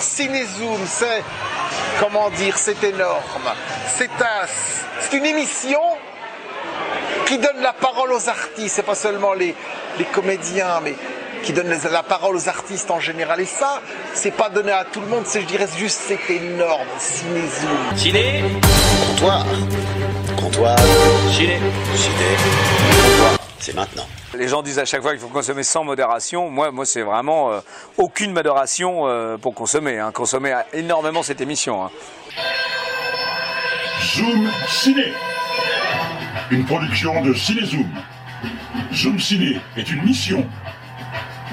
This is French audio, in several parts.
Cinézoom, c'est, comment dire, c'est énorme. C'est un, c'est une émission qui donne la parole aux artistes, c'est pas seulement les, les comédiens, mais qui donne la parole aux artistes en général. Et ça, c'est pas donné à tout le monde, c'est, je dirais juste, c'est énorme. Cinézoom. Ciné Comptoir. Comptoir. Ciné Ciné. Comptoir. C'est maintenant. Les gens disent à chaque fois qu'il faut consommer sans modération. Moi, moi c'est vraiment euh, aucune modération euh, pour consommer. Hein. Consommer énormément cette émission. Hein. Zoom Ciné. Une production de Cinézoom. Zoom Ciné est une mission.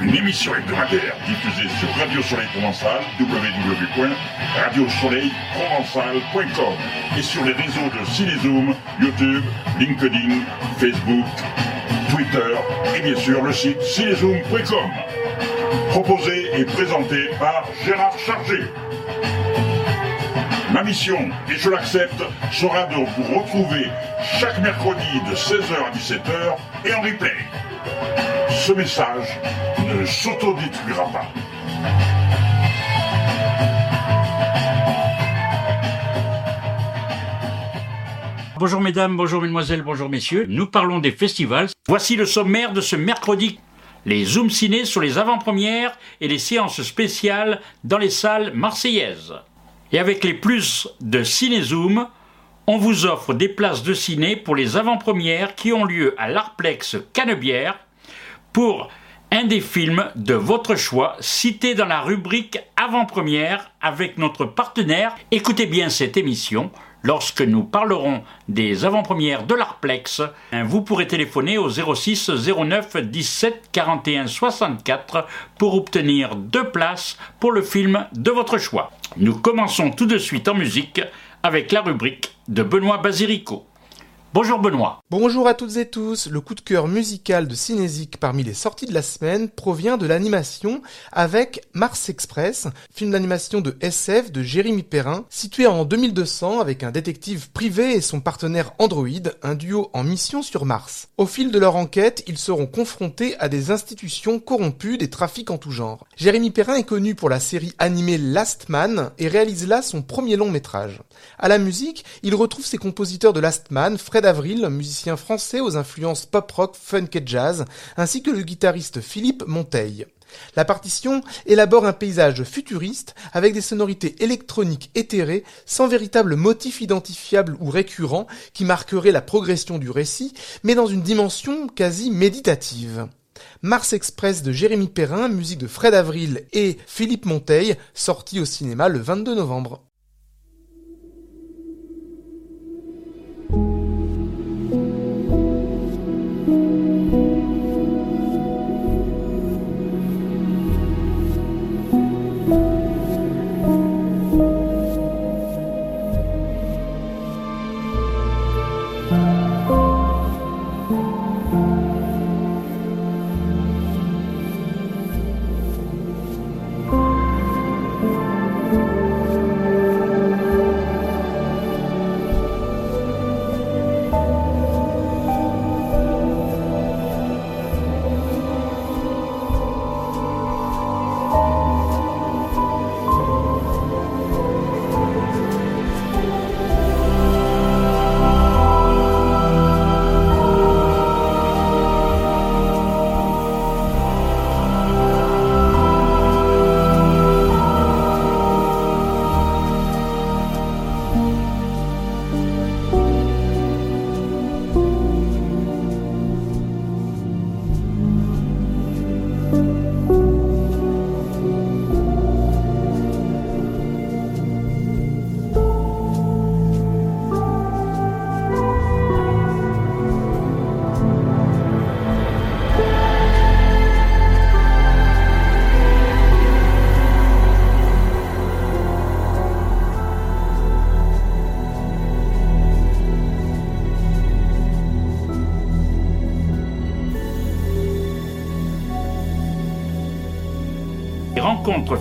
Une émission hebdomadaire diffusée sur Radio Soleil Provençal, www.radiosoleilprovençal.com et sur les réseaux de Cinézoom, YouTube, LinkedIn, Facebook, Twitter et bien sûr le site cinézoom.com. Proposé et présenté par Gérard Chargé. Ma mission, et je l'accepte, sera de vous retrouver chaque mercredi de 16h à 17h et en replay. Ce message ne s'autodétruira pas. Bonjour mesdames, bonjour mesdemoiselles, bonjour messieurs. Nous parlons des festivals. Voici le sommaire de ce mercredi. Les Zoom Ciné sur les avant-premières et les séances spéciales dans les salles marseillaises. Et avec les plus de Ciné Zoom, on vous offre des places de ciné pour les avant-premières qui ont lieu à l'Arplex Canebière pour un des films de votre choix cité dans la rubrique avant-première avec notre partenaire. Écoutez bien cette émission. Lorsque nous parlerons des avant-premières de l'Arplex, vous pourrez téléphoner au 06 09 17 41 64 pour obtenir deux places pour le film de votre choix. Nous commençons tout de suite en musique avec la rubrique de Benoît Basirico. Bonjour Benoît. Bonjour à toutes et tous. Le coup de cœur musical de Cinésique parmi les sorties de la semaine provient de l'animation avec Mars Express, film d'animation de SF de Jérémy Perrin, situé en 2200 avec un détective privé et son partenaire Android, un duo en mission sur Mars. Au fil de leur enquête, ils seront confrontés à des institutions corrompues, des trafics en tout genre. Jérémy Perrin est connu pour la série animée Last Man et réalise là son premier long métrage. À la musique, il retrouve ses compositeurs de Last Man, Fred Avril, musicien français aux influences pop-rock, funk et jazz, ainsi que le guitariste Philippe Monteil. La partition élabore un paysage futuriste avec des sonorités électroniques éthérées sans véritable motif identifiable ou récurrent qui marquerait la progression du récit, mais dans une dimension quasi méditative. Mars Express de Jérémy Perrin, musique de Fred Avril et Philippe Monteil, sorti au cinéma le 22 novembre.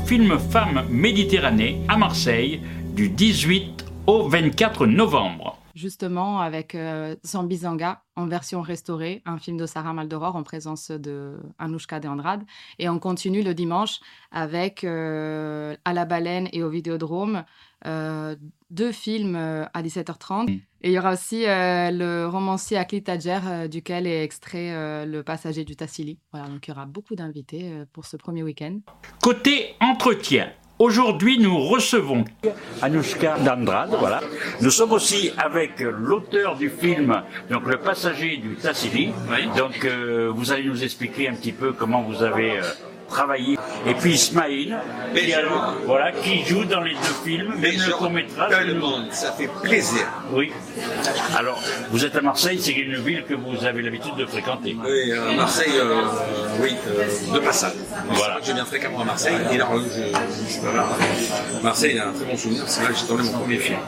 Film Femmes Méditerranée à Marseille du 18 au 24 novembre. justement avec euh, Zambizanga en version restaurée, un film de Sarah Maldoror en présence de Anouchka de Andrade. Et on continue le dimanche avec euh, À la baleine et au Vidéodrome, euh, deux films euh, à 17h30. Et il y aura aussi euh, le romancier Akli Tadjer, euh, duquel est extrait euh, Le passager du Tassili. Voilà, donc il y aura beaucoup d'invités euh, pour ce premier week-end. Côté entretien, aujourd'hui nous recevons Anouchka Dandrade, voilà. Nous sommes aussi avec l'auteur du film, donc Le passager du Tassili. Donc euh, vous allez nous expliquer un petit peu comment vous avez euh, travaillé. Et puis Ismaïl, qui, a- voilà, qui joue dans les deux films, même le court métrage. ça fait plaisir. Oui. Alors, vous êtes à Marseille, c'est une ville que vous avez l'habitude de fréquenter. Oui, à Marseille, euh, oui, euh, de passage. Voilà. Je viens fréquemment à Marseille, et là, je, je suis pas là. Marseille, il a un très bon souvenir, c'est là que j'ai tourné mon premier film.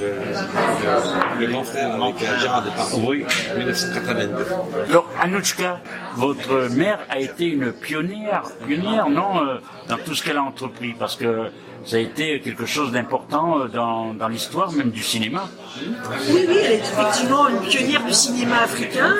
Le, le- le grand frère avec euh, Gérard Depardieu, Oui. 1982. Alors, Anouchka, votre mère a été une pionnière, pionnière, non, euh, dans tout ce qu'elle a entrepris, parce que ça a été quelque chose d'important euh, dans, l'histoire même du cinéma. Oui, oui, elle est effectivement une pionnière du cinéma africain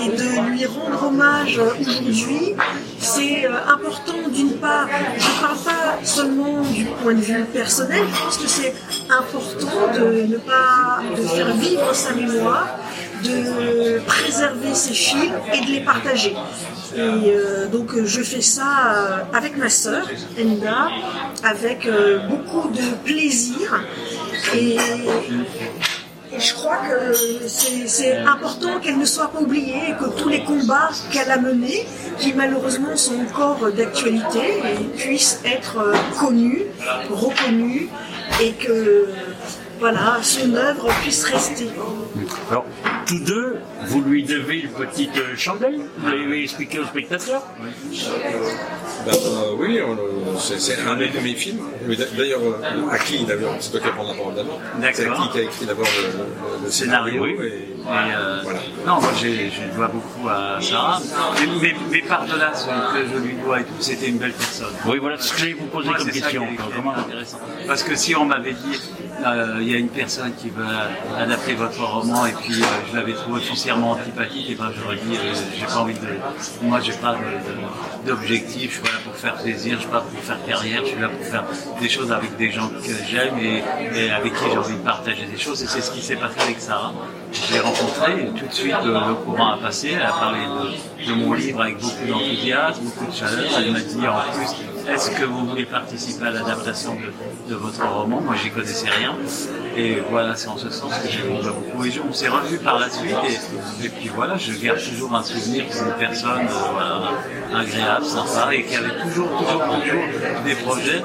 et de lui rendre hommage euh, aujourd'hui, c'est important d'une part, je ne parle pas seulement du point de vue personnel, je pense que c'est important de ne pas de faire vivre sa mémoire, de préserver ses films et de les partager. Et euh, donc je fais ça euh, avec ma sœur, Enda, avec euh, beaucoup de plaisir. Et je crois que c'est important qu'elle ne soit pas oubliée et que tous les combats qu'elle a menés, qui malheureusement sont encore d'actualité, puissent être connus, reconnus et que voilà, son œuvre puisse rester. Alors, tous deux, vous lui devez une petite euh, chandelle Vous l'avez expliqué aux spectateurs Ben, euh, oui, on, euh, c'est c'est un de mes films. D'ailleurs, euh, Aki, d'abord, c'est toi qui vas prendre la parole d'abord. C'est D'accord. Aki qui a écrit d'abord le, le- le scénario. Scénario, oui. et- Et, euh, Voilà. Non, moi je dois beaucoup à Sarah. Mais, mais, mais par-delà ce que je lui dois et tout, c'était une belle personne. Oui, voilà ce que j'allais vous poser Moi, comme question. qui qui intéressant. Parce que si on m'avait dit, euh, il y a une personne qui veut adapter votre roman et puis euh, je l'avais trouvé foncièrement antipathique, et ben j'aurais dit, euh, j'ai pas envie de. Moi, j'ai pas d'objectif, je suis pas là pour faire plaisir, je suis pas pour faire carrière, je suis là pour faire des choses avec des gens que j'aime et, et avec qui j'ai envie de partager des choses. Et c'est ce qui s'est passé avec Sarah. Je l'ai rencontrée et tout de suite euh, le courant a passé. Elle a parlé de, de mon livre avec beaucoup d'enthousiasme, beaucoup de chaleur. Elle m'a dit en plus, est-ce que vous voulez participer à l'adaptation de, votre roman? Moi, j'y connaissais rien. Et voilà, c'est en ce sens que j'ai beaucoup. on s'est revus par la suite. Et, et puis voilà, je garde toujours un souvenir d'une personne euh, voilà, agréable, sympa et qui avait toujours, toujours, toujours des projets.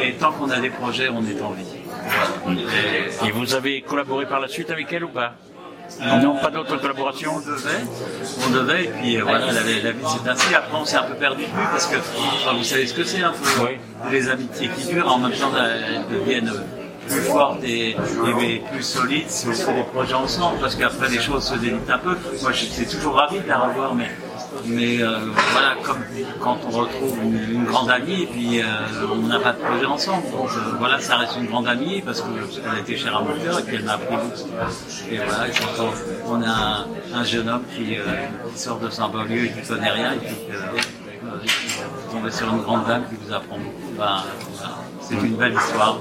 Et tant qu'on a des projets, on est en vie. Et vous avez collaboré par la suite avec elle ou pas? Non, pas d'autres collaborations On devait, on devait, et puis euh, voilà, la, vie s'est ainsi. Après, on s'est un peu perdu de vue parce que enfin, vous savez ce que c'est un peu les amitiés qui durent, en même temps elles deviennent plus fortes et, et plus solides si on fait des projets ensemble parce qu'après les choses se délitent un peu. Moi, je suis toujours ravi de la revoir, mais mais euh, voilà, comme quand on retrouve une, grande amie et puis euh, on n'a pas de projet ensemble. Donc euh, voilà, ça reste une grande amie parce qu'elle était chère à mon cœur et qu'elle m'a appris beaucoup. Et voilà, et quand on, on a un, un jeune homme qui, euh, qui sort de son banlieue et qui connaît rien et puis euh, vous tombez sur une grande dame qui vous apprend beaucoup, ben, c'est une belle histoire.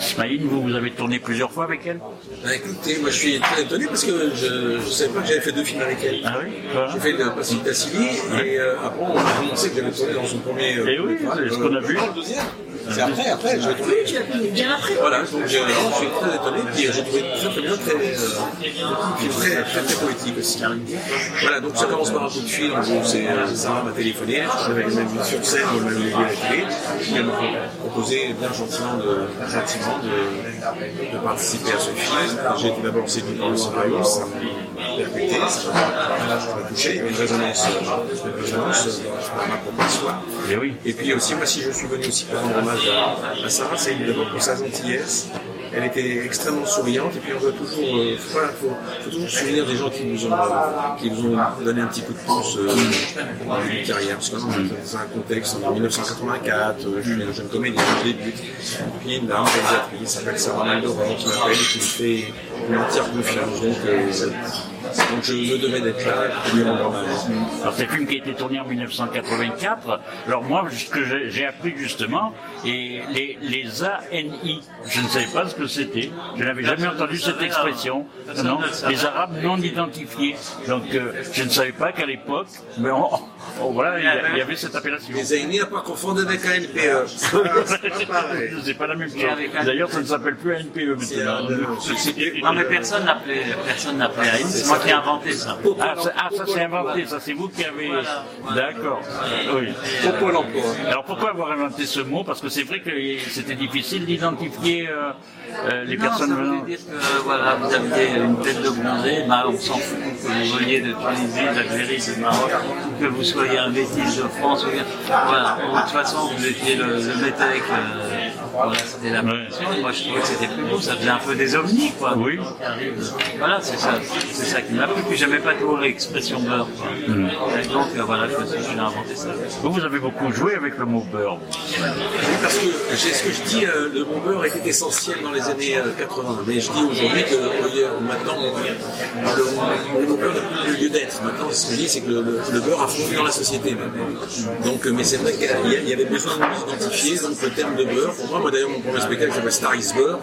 Ismaïl, vous, vous avez tourné plusieurs fois avec elle Ben, écoutez, moi je suis très étonné parce que je ne savais pas que j'avais fait deux films avec elle. Ah oui voilà. J'ai fait le Passif Tassili et euh, après on a annoncé que j'avais tourné dans son premier. euh, Eh oui, c'est ce qu'on a vu. Le deuxième. C'est après, après, j'avais tourné. Tu l'as connu bien après. Voilà, donc je suis très étonné, puis j'ai trouvé très très bien, très, euh, puis très, très, très poétique aussi. Voilà, donc ça commence par un coup de fil, en gros, c'est euh, Sarah m'a téléphoné, je l'avais même vu sur scène, on m'a vu à la télé, elle m'a proposé bien gentiment de, gentiment de, de participer à ce film. J'ai été d'abord séduit par le scénario, ça m'a percuté, ça m'a ça m'a touché, une résonance, une résonance dans ma propre histoire. Oui. Et puis aussi, moi, si je suis venu aussi pour rendre hommage à, à Sarah, c'est d'abord pour sa gentillesse elle était extrêmement souriante et puis on doit toujours, euh, faut, toujours souvenir des gens qui vous ont, euh, qui vous ont donné un petit coup de pouce euh, dans une carrière. Parce que dans un contexte en 1984, euh, je suis un jeune comédien, je débute. Puis une dame réalisatrice s'appelle Sarah Maldoror qui m'appelle et qui me fait une entière confiance. Euh, donc je me devais d'être là pour lui rendre hommage. Alors c'est un film qui a été tourné en 1984. Alors moi, ce que j'ai- appris justement, et les, les ANI, je ne savais pas ce que c'était. Je n'avais jamais entendu cette expression. Non, les Arabes non identifiés. Donc euh, je ne savais pas qu'à l'époque, mais on- on- voilà, il y, a- il y avait cette appellation. Les ANI à pas confondre avec ANPE. C'est pas pareil. C'est pas la même chose. D'ailleurs, ça ne s'appelle plus ANPE maintenant. Non, mais personne n'appelait, personne n'appelait c'est moi ai inventé ça. Ah, ça, ah, ça, c'est inventé, ça c'est vous qui avez. D'accord. Oui. Pour Pôle emploi. Alors pourquoi avoir inventé ce mot? Parce que c'est vrai que c'était difficile d'identifier euh, euh, les Non, personnes ça venant. voulait dire que voilà, vous aviez une tête de bronzé, bah, on s'en fout que vous veniez de Tunisie, d'Algérie, du Maroc, que vous soyez un métis de France. ou Voilà, de toute façon, vous étiez le, le métèque. euh, voilà, c'était la pression. Moi, je trouvais que c'était plus beau, ça faisait un peu des ovnis, quoi. Oui. Voilà, c'est ça, c'est ça qui m'a plu. Puis j'aimais pas toujours l'expression beurre. quoi. Et donc, euh, voilà, je me suis dit, j'ai inventé ça. Vous, vous avez beaucoup joué avec le mot beurre. Oui, parce que j'ai ce que je dis, euh, le bon beurre était essentiel dans les années euh, 80. Mais je dis aujourd'hui que euh, maintenant, le, le bon beurre n'a plus le lieu d'être. Maintenant, ce que je dis, c'est que le, le- le beurre a fondu dans la société maintenant. Donc, euh, mais c'est vrai qu'il y a- il y avait besoin de nous identifier donc le terme de beurre. Pour moi, moi d'ailleurs, mon premier spectacle s'appelle Star is Beurre.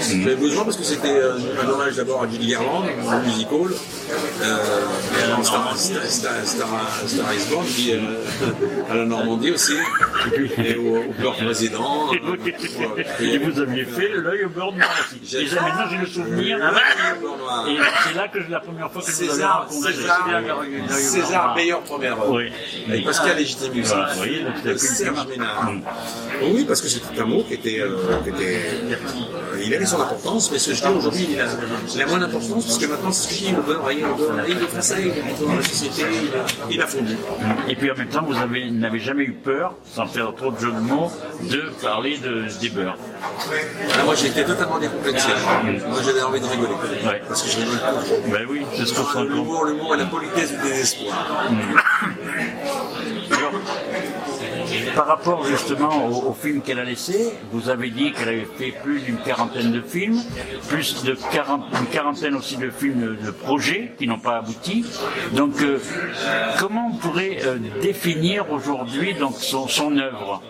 J'avais besoin parce que c'était euh, un hommage d'abord à Judy Garland, un musical. Euh, Star, Star, Star, Star, Star is Born, puis euh, à la Normandie aussi, et au, au président. Et vous aviez fait l'œil au beurre noir aussi. Et maintenant j'ai le souvenir. Et c'est là que la première fois que je vous avais César, rencontré. César, meilleure première. Oui. Avec Pascal Légitimus. Ménard. Oui, parce que c'était un mot était. euh, qui était euh, il avait son importance, mais ce que je dis aujourd'hui, il a, il a moins d'importance, parce que maintenant, c'est ce dis, le beurre, il est il dans la société, il a, il a fondu. Et puis en même temps, vous avez- n'avez jamais eu peur, sans faire trop de jeux de mots, de parler de, des beurres. Ah, moi, j'ai été totalement décomplexé. Moi, j'avais envie de rigoler. Parce que je rigole. Ben oui, c'est ce qu'on se. L'humour, l'humour et la politesse du désespoir. Par rapport justement au, au film qu'elle a laissé, vous avez dit qu'elle avait fait plus d'une quarantaine de films, plus de 40, une quarantaine aussi de films de projets qui n'ont pas abouti. Donc, euh, comment on pourrait euh, définir aujourd'hui donc son œuvre?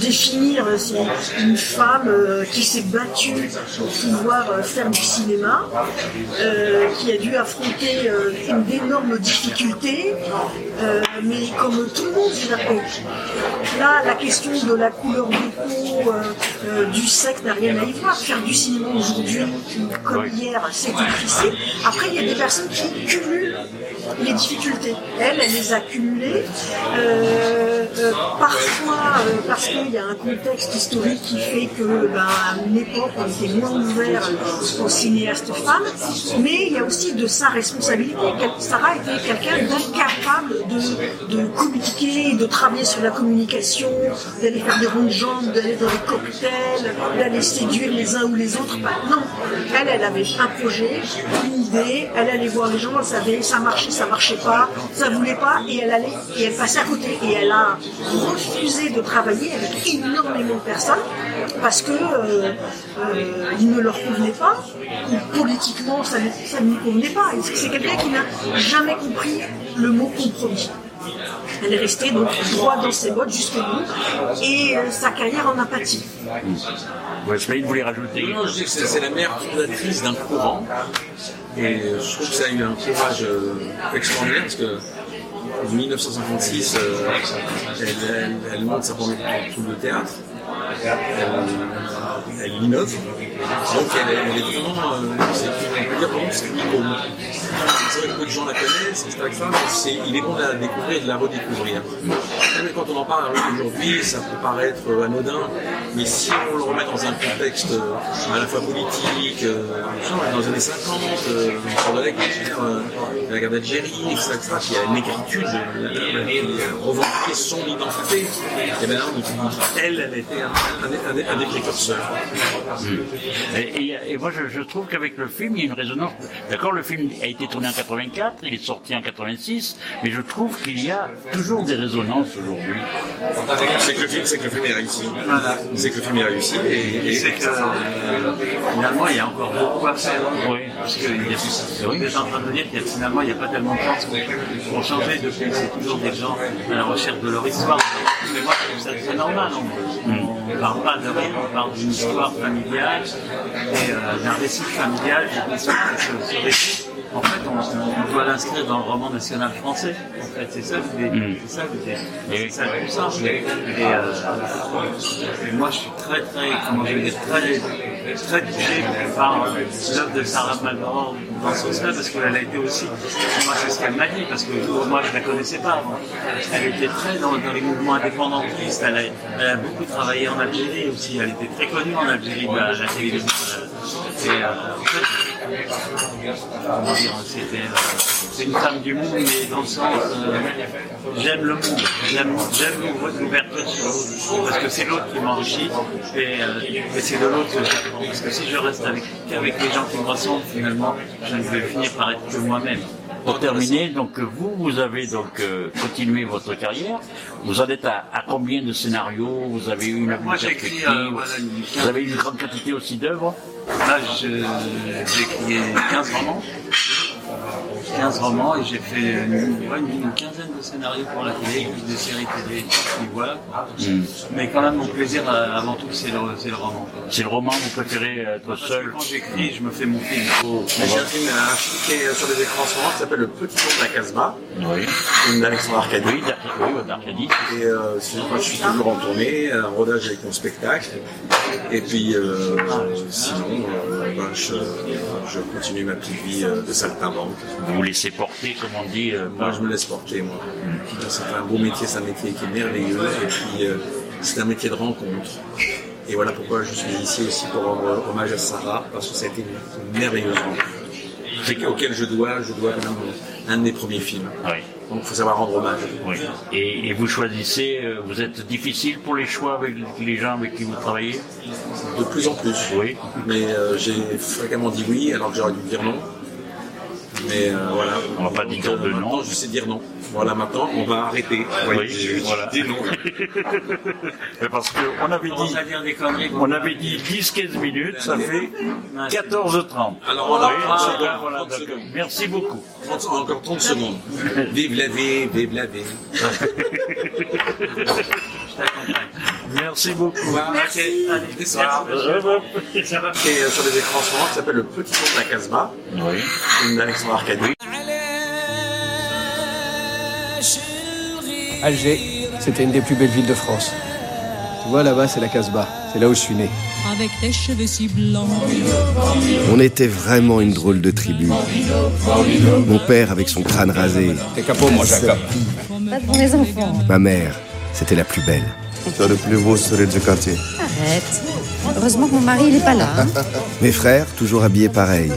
Définir, euh, c'est une femme euh, qui s'est battue pour pouvoir euh, faire du cinéma, qui a dû affronter une d'énormes difficultés, mais comme tout le monde, là, la question de la couleur de peau, du sexe n'a rien à y voir. Faire du cinéma aujourd'hui, comme hier, c'est difficile. Après, il y a des personnes qui cumulent les difficultés. Elle, elle les a cumulées. Euh, euh, parfois, euh, parce qu'il y a un contexte historique qui fait que, ben, à une époque, on était moins ouvert aux cinéastes femmes, mais il y a aussi de sa responsabilité. Sarah était quelqu'un d'incapable de, de communiquer, de travailler sur la communication, d'aller faire des rondes de jambes, d'aller dans les cocktails, d'aller séduire les uns ou les autres. Bah, non, elle, elle avait un projet, une elle allait voir les gens, elle savait ça marchait, ça marchait pas, ça voulait pas, et elle allait, et elle passait à côté. Et elle a refusé de travailler avec énormément de personnes parce que euh, euh, ne leur convenait pas, ou politiquement ça ne, lui convenait pas. C'est quelqu'un qui n'a jamais compris le mot compromis. Elle est restée donc droit dans ses bottes jusqu'au bout et euh, sa carrière en apathie. Ouais, je vous voulez rajouter Non, non, je dis que c'est la mère fondatrice d'un courant. Et je trouve que ça a eu un courage euh, extraordinaire parce que en 1956, euh, elle, elle- elle monte sa première troupe de théâtre. Elle, elle innove. Donc elle, est- vraiment, c'est- on peut dire vraiment c'est. C'est vrai que peu de gens la connaissent, c'est- il est bon de la découvrir et de la redécouvrir. Quand on en parle aujourd'hui, ça peut paraître anodin, Mais si on le remet dans un contexte euh, à la fois politique, euh, dans les années 50, euh, de la guerre, euh, d'Algérie, etc., etc., qui a une écriture qui son identité, et maintenant, elle, elle était un, des précurseurs. Et, et- moi, je, je trouve qu'avec le film, il y a une résonance. D'accord, le film a été tourné en 84, il est sorti en 86, mais je trouve qu'il y a toujours des résonances aujourd'hui. C'est que le film, c'est que le film est réussi. C'est que le film est réussi et, et- c'est que euh, finalement il y a encore beaucoup à faire. Oui. Parce que il y a- en train de dire qu'il finalement il n'y a pas tellement de choses pour changer depuis que c'est toujours des gens à la recherche de leur histoire. Mais moi je trouve ça très normal. On ne parle pas de rien, on parle d'une histoire familiale et euh, d'un récit familial. Et ce récit, en fait, on, on doit l'inscrire dans le roman national français. En fait, c'est ça l'idée. C'est ça l'idée. C'est ça tout ça. Et, euh, et moi, je suis très, très, comment je vais dire, très, très touché par euh, l'œuvre de Sarah Maldoror dans ce sens-là, parce qu'elle a été aussi, moi, c'est ce qu'elle m'a dit, parce que moi, je la connaissais pas. Elle était très dans, dans les mouvements indépendantistes. Elle a, elle a beaucoup travaillé en Algérie aussi. Elle était très connue en Algérie, à la télévision. Et euh, en fait, comment dire, c'est une femme du monde, mais dans le sens, euh, j'aime le monde, j'aime j'aime l'ouver- l'ouverture sur l'autre, parce que c'est l'autre qui m'enrichit, et, euh, et c'est de l'autre que j'apprends. Parce que si je reste avec, les gens qui me ressemblent, finalement, je ne vais finir par être que moi-même. Pour terminer, donc vous, vous avez donc euh, continué votre carrière. Vous en êtes à, à combien de scénarios? Vous avez eu une Moi, euh, voilà, une- Vous avez une grande quantité aussi d'œuvres? Là, je- j'ai écrit 15 romans. 15 romans et j'ai fait une, ouais, une- une quinzaine de scénarios pour la télé, plus des séries télé, et voilà. quoi. Mais quand même, mon plaisir, euh, avant tout, c'est le, roman. C'est le roman, vous préférez être Parce que seul quand j'écris, je me fais mon film. Mais j'ai un film, un film qui est sur les écrans en ce moment qui s'appelle Le Petit Tour de la Casbah, Oui. film d'Alexandre Arcadi. Oui, d'Ar- oui, d'Arcadie. Et euh, moi, je suis toujours en tournée, un rodage avec mon spectacle. Et puis, euh, sinon, euh, ben, je, je continue ma petite vie euh, de saltimbanque. Vous vous laissez porter, comme on dit. euh, Moi, je me laisse porter, moi. C'est un beau métier, c'est un métier qui est merveilleux. Et puis, euh, c'est un métier de rencontre. Et voilà pourquoi je suis ici aussi pour rendre hommage à Sarah, parce que ça a été une merveilleuse rencontre. Auquel je dois, je dois même un de mes premiers films. Oui. Donc, il faut savoir rendre hommage. Oui. Et, et vous choisissez, euh, vous êtes difficile pour les choix avec les gens avec qui vous travaillez? De plus en plus. Oui. Mais euh, j'ai fréquemment dit oui, alors que j'aurais dû dire non. Mais euh, voilà. On va pas dire de non. Maintenant, je sais dire non. Voilà, maintenant, on va arrêter. Oui, j'ai voilà. dit non. Mais Parce qu'on avait dit, on avait dit 10-15 minutes, ça fait 14h30. Alors, on a Oui, 30 ah, secondes. voilà, 30 d'accord. secondes. Merci beaucoup. 30 encore 30 secondes. Vive la vie, vive la vie. Merci beaucoup. Merci. Va. Qui est euh, sur les écrans en ce moment, qui s'appelle Le Petit Tour de la Casbah, Oui. film d'Alexandre Arcadi. Alger, c'était une des plus belles villes de France. Tu vois, là-bas, c'est la Casbah. C'est là où je suis né. avec tes cheveux si blancs. On était vraiment une drôle de tribu. Mon père avec son crâne rasé, T'es capot, moi, Jacob. Pas pour les enfants. ma mère, c'était la plus belle. C'est le plus beau sourire du quartier. Arrête. Heureusement que mon mari, il est pas là. hein. Mes frères, toujours habillés pareil.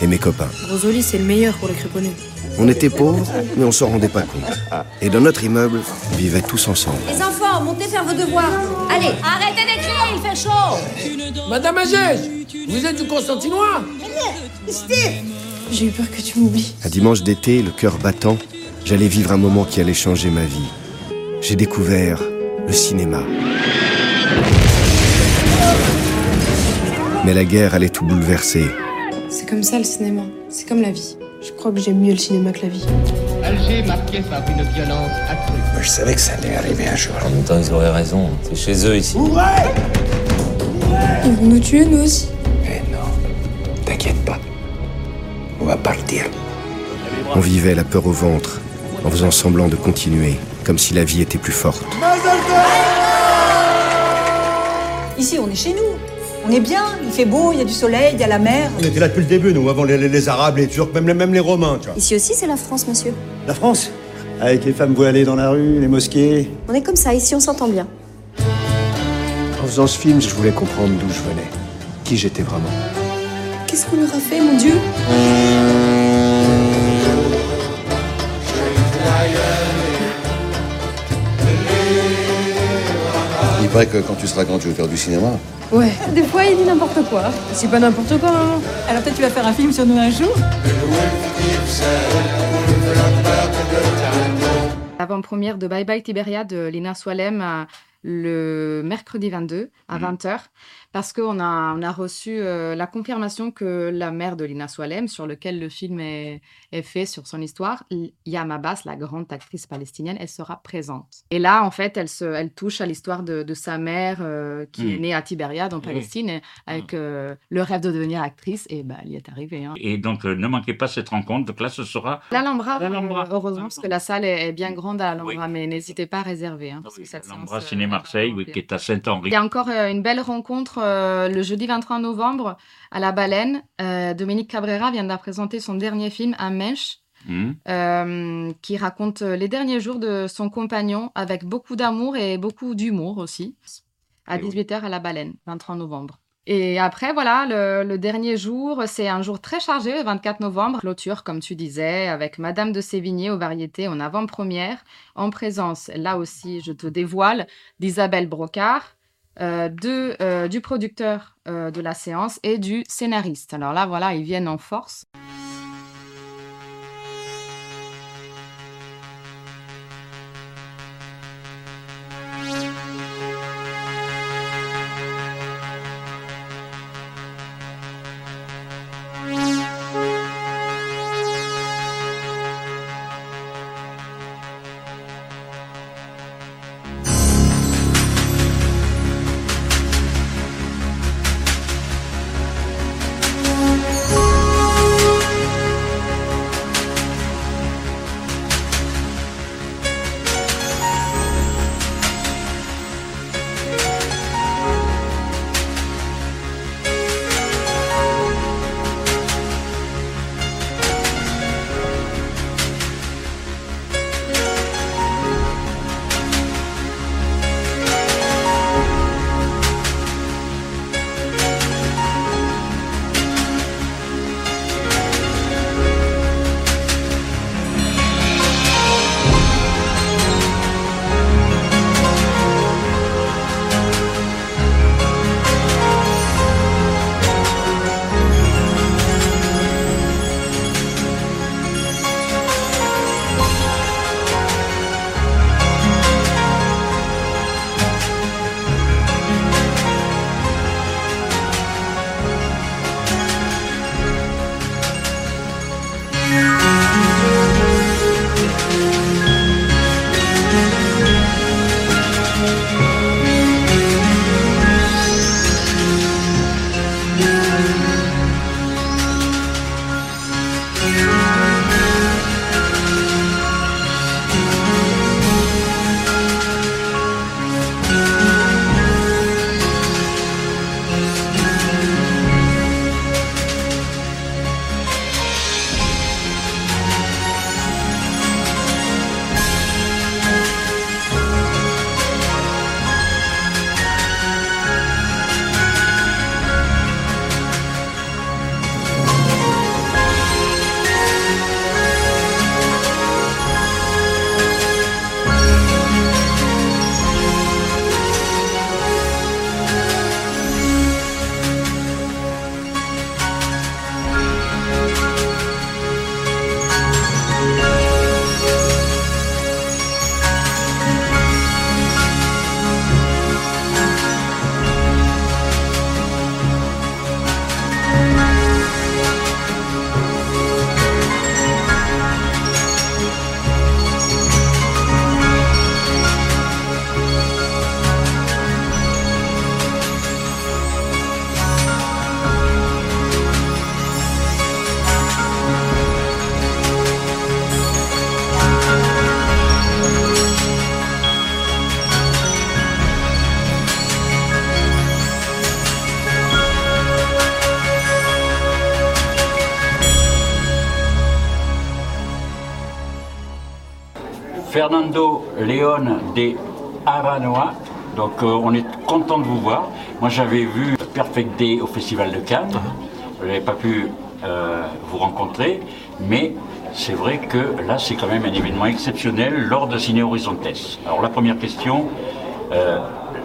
Et mes copains. Rosoli, c'est le meilleur pour les créponnés. On était pauvres, mais on s'en rendait pas compte. Et dans notre immeuble, on vivait tous ensemble. Les enfants, montez faire vos devoirs. Allez, arrêtez d'écrire, il fait chaud. Madame Agege, vous êtes du Constantinois J'ai eu peur que tu m'oublies. Un dimanche d'été, le cœur battant, j'allais vivre un moment qui allait changer ma vie. J'ai découvert le cinéma. Mais la guerre allait tout bouleverser. C'est comme ça le cinéma. C'est comme la vie. Je crois que j'aime mieux le cinéma que la vie. Alger marqué par une violence accrue. Je savais que ça allait arriver un jour. En même temps, ils auraient raison. C'est chez eux ici. Ils vont nous tuer, nous aussi. Eh non, t'inquiète pas. On va partir. On vivait la peur au ventre, en faisant semblant de continuer, comme si la vie était plus forte. Ici, on est chez nous. On est bien, il fait beau, il y a du soleil, il y a la mer. On était là depuis le début, nous, avant les, les- les Arabes, les Turcs, même, les- même les Romains, tu vois. Ici aussi, c'est la France, monsieur. La France? Avec les femmes voilées dans la rue, les mosquées. On est comme ça, ici, on s'entend bien. faisant ce film, je voulais comprendre d'où je venais, qui j'étais vraiment. Qu'est-ce qu'on leur a fait, mon Dieu? Il paraît que quand tu seras grand, tu veux faire du cinéma. Ouais, des fois il dit n'importe quoi. C'est pas n'importe quoi, hein. Alors peut-être tu vas faire un film sur nous un jour Avant-première de Bye Bye Tiberia de Lina Swalem euh, le mercredi 22 à 20h parce qu'on a, on a reçu euh, la confirmation que la mère de Lina Swalem, sur lequel le film est, est fait sur son histoire, Yam Abbas, la grande actrice palestinienne, elle sera présente. Et là, en fait, elle, se, elle touche à l'histoire de, de sa mère euh, qui est née à Tibériade en Oui. Palestine et avec euh, le rêve de devenir actrice et bah, elle y est arrivée. hein. Et donc, ne manquez pas cette rencontre. Donc là, ce sera. L'Alhambra, heureusement, parce que la salle est, est bien grande à l'Alhambra, mais n'hésitez pas à réserver. hein, L'Ambra euh, Ciné Marseille, oui, qui est à Saint-Henri. Il y a encore une belle rencontre euh, le jeudi 23 novembre à La Baleine. Euh, Dominique Cabrera vient de présenter son dernier film, Un mèche, Mhm. euh, qui raconte les derniers jours de son compagnon avec beaucoup d'amour et beaucoup d'humour aussi, à 18h à La Baleine, 23 novembre. Et après, voilà, le, le dernier jour, c'est un jour très chargé, le 24 novembre, clôture, comme tu disais, avec Madame de Sévigné aux variétés en avant-première, en présence, là aussi, je te dévoile, d'Isabelle Brocard, euh, de, euh, du producteur euh, de la séance et du scénariste. Alors là, voilà, ils viennent en force. Fernando León de Aranoa, Donc euh, on est content de vous voir. Moi j'avais vu Perfect Day au Festival de Cannes. Je n'avais pas pu euh, vous rencontrer, mais c'est vrai que là c'est quand même un événement exceptionnel lors de Ciné Horizontes. Alors la première question, euh,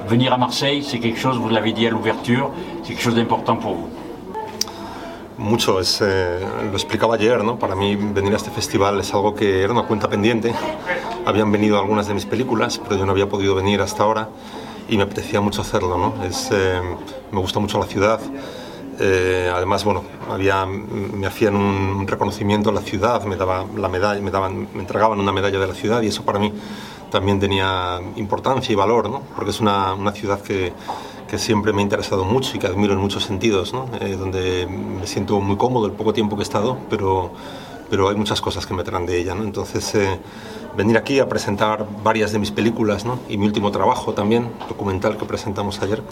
venir à Marseille, c'est quelque chose, vous l'avez dit à l'ouverture, c'est quelque chose d'important pour vous. Mucho, es, eh, lo explicaba ayer, ¿no? Para mí venir a este festival es algo que era una cuenta pendiente. Habían venido algunas de mis películas, pero yo no había podido venir hasta ahora y me apetecía mucho hacerlo, ¿no? Es, eh, me gusta mucho la ciudad. Eh, además, bueno, había, me hacían un reconocimiento a la ciudad, me daba la medalla, me daban, me entregaban una medalla de la ciudad y eso para mí también tenía importancia y valor, ¿no? Porque es una, una ciudad que, que siempre me ha interesado mucho y que admiro en muchos sentidos, ¿no? Eh, donde me siento muy cómodo el poco tiempo que he estado, pero, pero hay muchas cosas que me traen de ella. ¿no? Entonces, eh, venir aquí a presentar varias de mis películas ¿no? y mi último trabajo también, documental que presentamos ayer,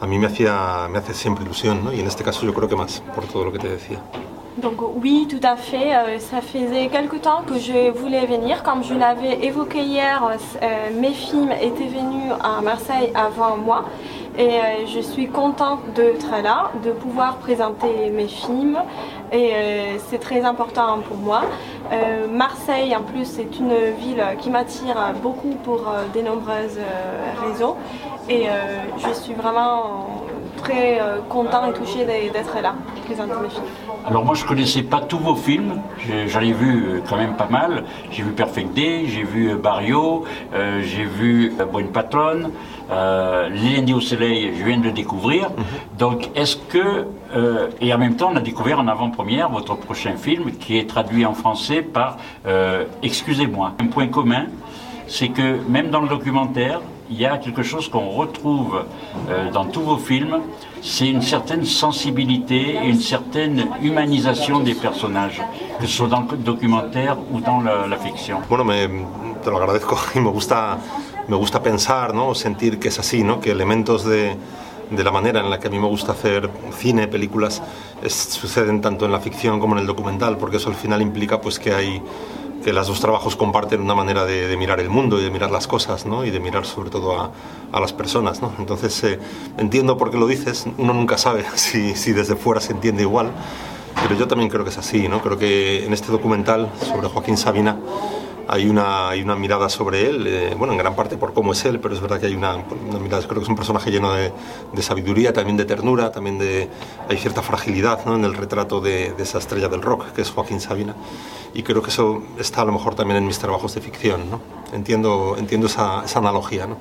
a mí me, hacía, me hace siempre ilusión ¿no? y en este caso yo creo que más, por todo lo que te decía. Donc oui, tout à fait. Euh, ça faisait quelque temps que je voulais venir. Comme je l'avais évoqué hier, euh, mes films étaient venus à Marseille avant moi. Et euh, je suis contente d'être là, de pouvoir présenter mes films. Et euh, c'est très important pour moi. Euh, Marseille, en plus, c'est une ville qui m'attire beaucoup pour euh, de nombreuses euh, raisons. Et euh, je suis vraiment très euh, content et touchée d'e- d'être là, présenter mes films. Alors moi je connaissais pas tous vos films, j'en ai vu quand même pas mal. J'ai vu Perfect Day, j'ai vu Barrio, euh, j'ai vu Bonne Patronne, euh, Les Lundis au Soleil, je viens de le découvrir. Donc est-ce que, euh, et en même temps on a découvert en avant-première votre prochain film qui est traduit en français par euh, Excusez-moi. Un point commun, c'est que même dans le documentaire, il y a quelque chose qu'on retrouve euh, dans tous vos films, c'est une certaine sensibilité et une certaine humanisation des personnages, que ce soit dans le documentaire ou dans la, fiction. Bueno, me, te lo agradezco me gusta, me gusta pensar, sentir que es así, ¿no? que elementos de, de la manera en la que a mí me gusta hacer cine, películas, suceden tanto en la ficción como en el documental, porque eso al final implica pues, que hay que los dos trabajos comparten una manera de, de mirar el mundo y de mirar las cosas, ¿no? Y de mirar sobre todo a, a las personas, ¿no? Entonces eh, entiendo por qué lo dices. Uno nunca sabe si, si desde fuera se entiende igual, pero yo también creo que es así, ¿no? Creo que en este documental sobre Joaquín Sabina hay una, hay una mirada sobre él, eh, bueno, en gran parte por cómo es él, pero es verdad que hay una, una mirada, creo que es un personaje lleno de, de sabiduría, también de ternura, también de, hay cierta fragilidad ¿no? en el retrato de, de esa estrella del rock, que es Joaquín Sabina, y creo que eso está a lo mejor también en mis trabajos de ficción, ¿no? Entiendo, entiendo esa, esa analogía, ¿no?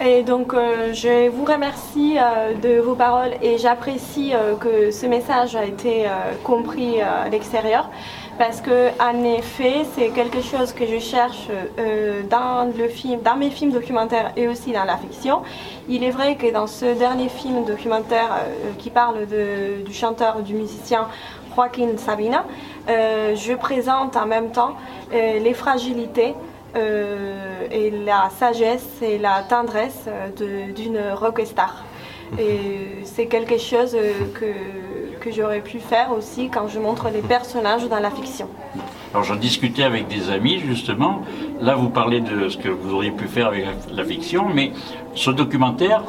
Et donc, euh, je vous remercie euh, de vos paroles et j'apprécie euh, que ce message a été euh, compris euh, à l'extérieur parce que, en effet, c'est quelque chose que je cherche euh, dans le film, dans mes films documentaires et aussi dans la fiction. Il est vrai que dans ce dernier film documentaire euh, qui parle de- du chanteur, du musicien Joaquin Sabina, euh, je présente en même temps les fragilités et la sagesse et la tendresse d'une rockstar. Et c'est quelque chose que, que j'aurais pu faire aussi quand je montre les personnages dans la fiction. Alors j'en discutais avec des amis justement. Là vous parlez de ce que vous auriez pu faire avec la, fiction, mais ce documentaire,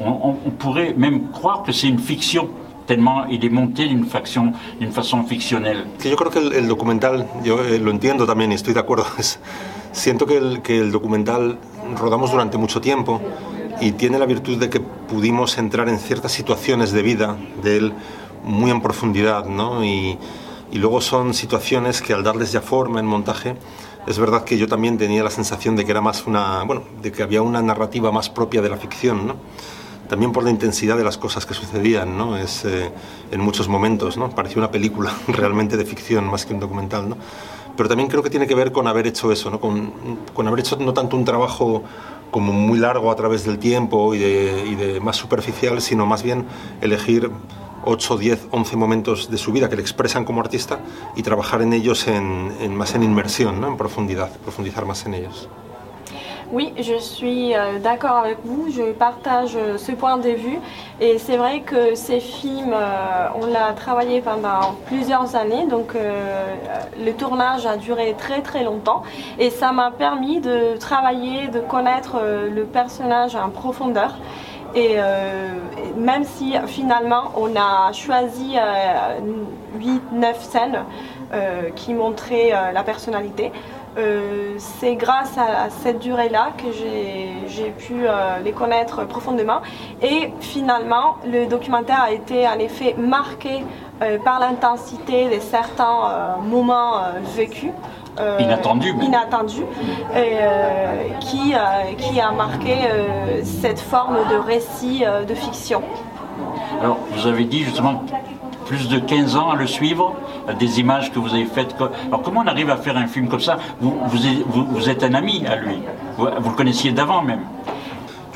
on, on- on pourrait même croire que c'est une fiction tellement il est monté d'une faction, d'une façon fictionnelle. Que yo creo que el, el documental, yo eh, lo entiendo también y estoy de acuerdo, es- siento que el, que el documental rodamos durante mucho tiempo y tiene la virtud de que pudimos entrar en ciertas situaciones de vida de él muy en profundidad, ¿no? Y, luego son situaciones que al darles ya forma en montaje, es verdad que yo también tenía la sensación de que era más una, bueno, de que había una narrativa más propia de la ficción, ¿no? también por la intensidad de las cosas que sucedían, ¿no? Es, eh, en muchos momentos, ¿no? Parecía una película realmente de ficción más que un documental, ¿no? Pero también creo que tiene que ver con haber hecho eso, ¿no? Con, con haber hecho no tanto un trabajo como muy largo a través del tiempo y de más superficial, sino más bien elegir 8, 10, 11 momentos de su vida que le expresan como artista y trabajar en ellos en, en más en inmersión, ¿no? en profundidad, profundizar más en ellos. Oui, je suis euh, d'accord avec vous, je partage euh, ce point de vue et c'est vrai que ces films, euh, on l'a travaillé pendant plusieurs années, donc le tournage a duré très très longtemps et ça m'a permis de travailler, de connaître le personnage en profondeur. Et même si finalement on a choisi 8-9 scènes qui montraient la personnalité, euh, c'est grâce à, cette durée-là que j'ai pu euh, les connaître profondément. Et finalement, le documentaire a été en effet marqué euh, par l'intensité de certains moments vécus. inattendus. Inattendus, qui, qui a marqué cette forme de récit de fiction. Alors, vous avez dit justement plus de 15 ans à le suivre, des images que vous avez faites. Alors comment on arrive à faire un film comme ça? Vous, vous, vous, êtes un ami à lui, vous, vous le connaissiez d'avant même.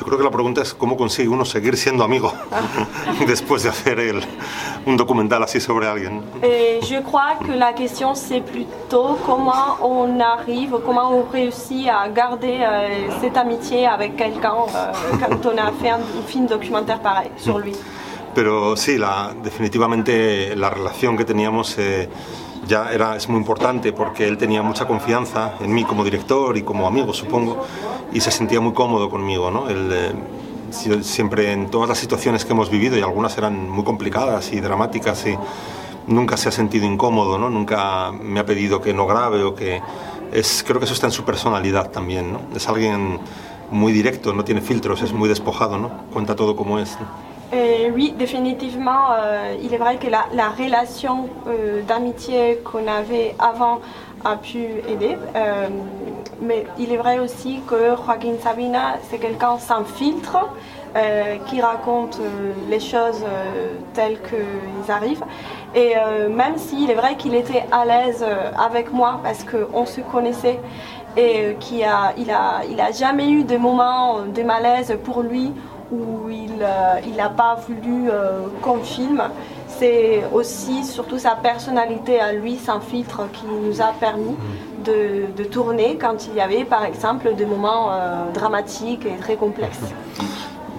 Yo creo que la pregunta es cómo consigue uno seguir siendo amigo después de hacer el, un documental así sobre alguien. Et je crois que la question c'est plutôt comment on arrive, comment on réussit à garder euh, cette amitié avec quelqu'un euh, quand on a fait un, un film documentaire pareil sur lui. Pero sí, la, definitivamente la relación que teníamos eh, ya era, es muy importante porque él tenía mucha confianza en mí como director y como amigo, supongo, y se sentía muy cómodo conmigo. ¿no? Eh, siempre en todas las situaciones que hemos vivido, y algunas eran muy complicadas y dramáticas, y nunca se ha sentido incómodo, ¿no? nunca me ha pedido que no grabe o que... Es, creo que eso está en su personalidad también. ¿no? Es alguien muy directo, no tiene filtros, es muy despojado, ¿no? cuenta todo como es. Oui, définitivement, euh, il est vrai que la, relation euh, d'amitié qu'on avait avant a pu aider. Euh, mais il est vrai aussi que Joaquin Sabina, c'est quelqu'un sans filtre, qui raconte les choses telles qu'elles arrivent. Et même s'il est vrai qu'il était à l'aise avec moi parce qu'on se connaissait et qu'il a, jamais eu de moments de malaise pour lui où il n'a euh, pas voulu euh, qu'on filme. C'est aussi surtout sa personnalité à lui, sans filtre, qui nous a permis de, de tourner quand il y avait, par exemple, des moments euh, dramatiques et très complexes.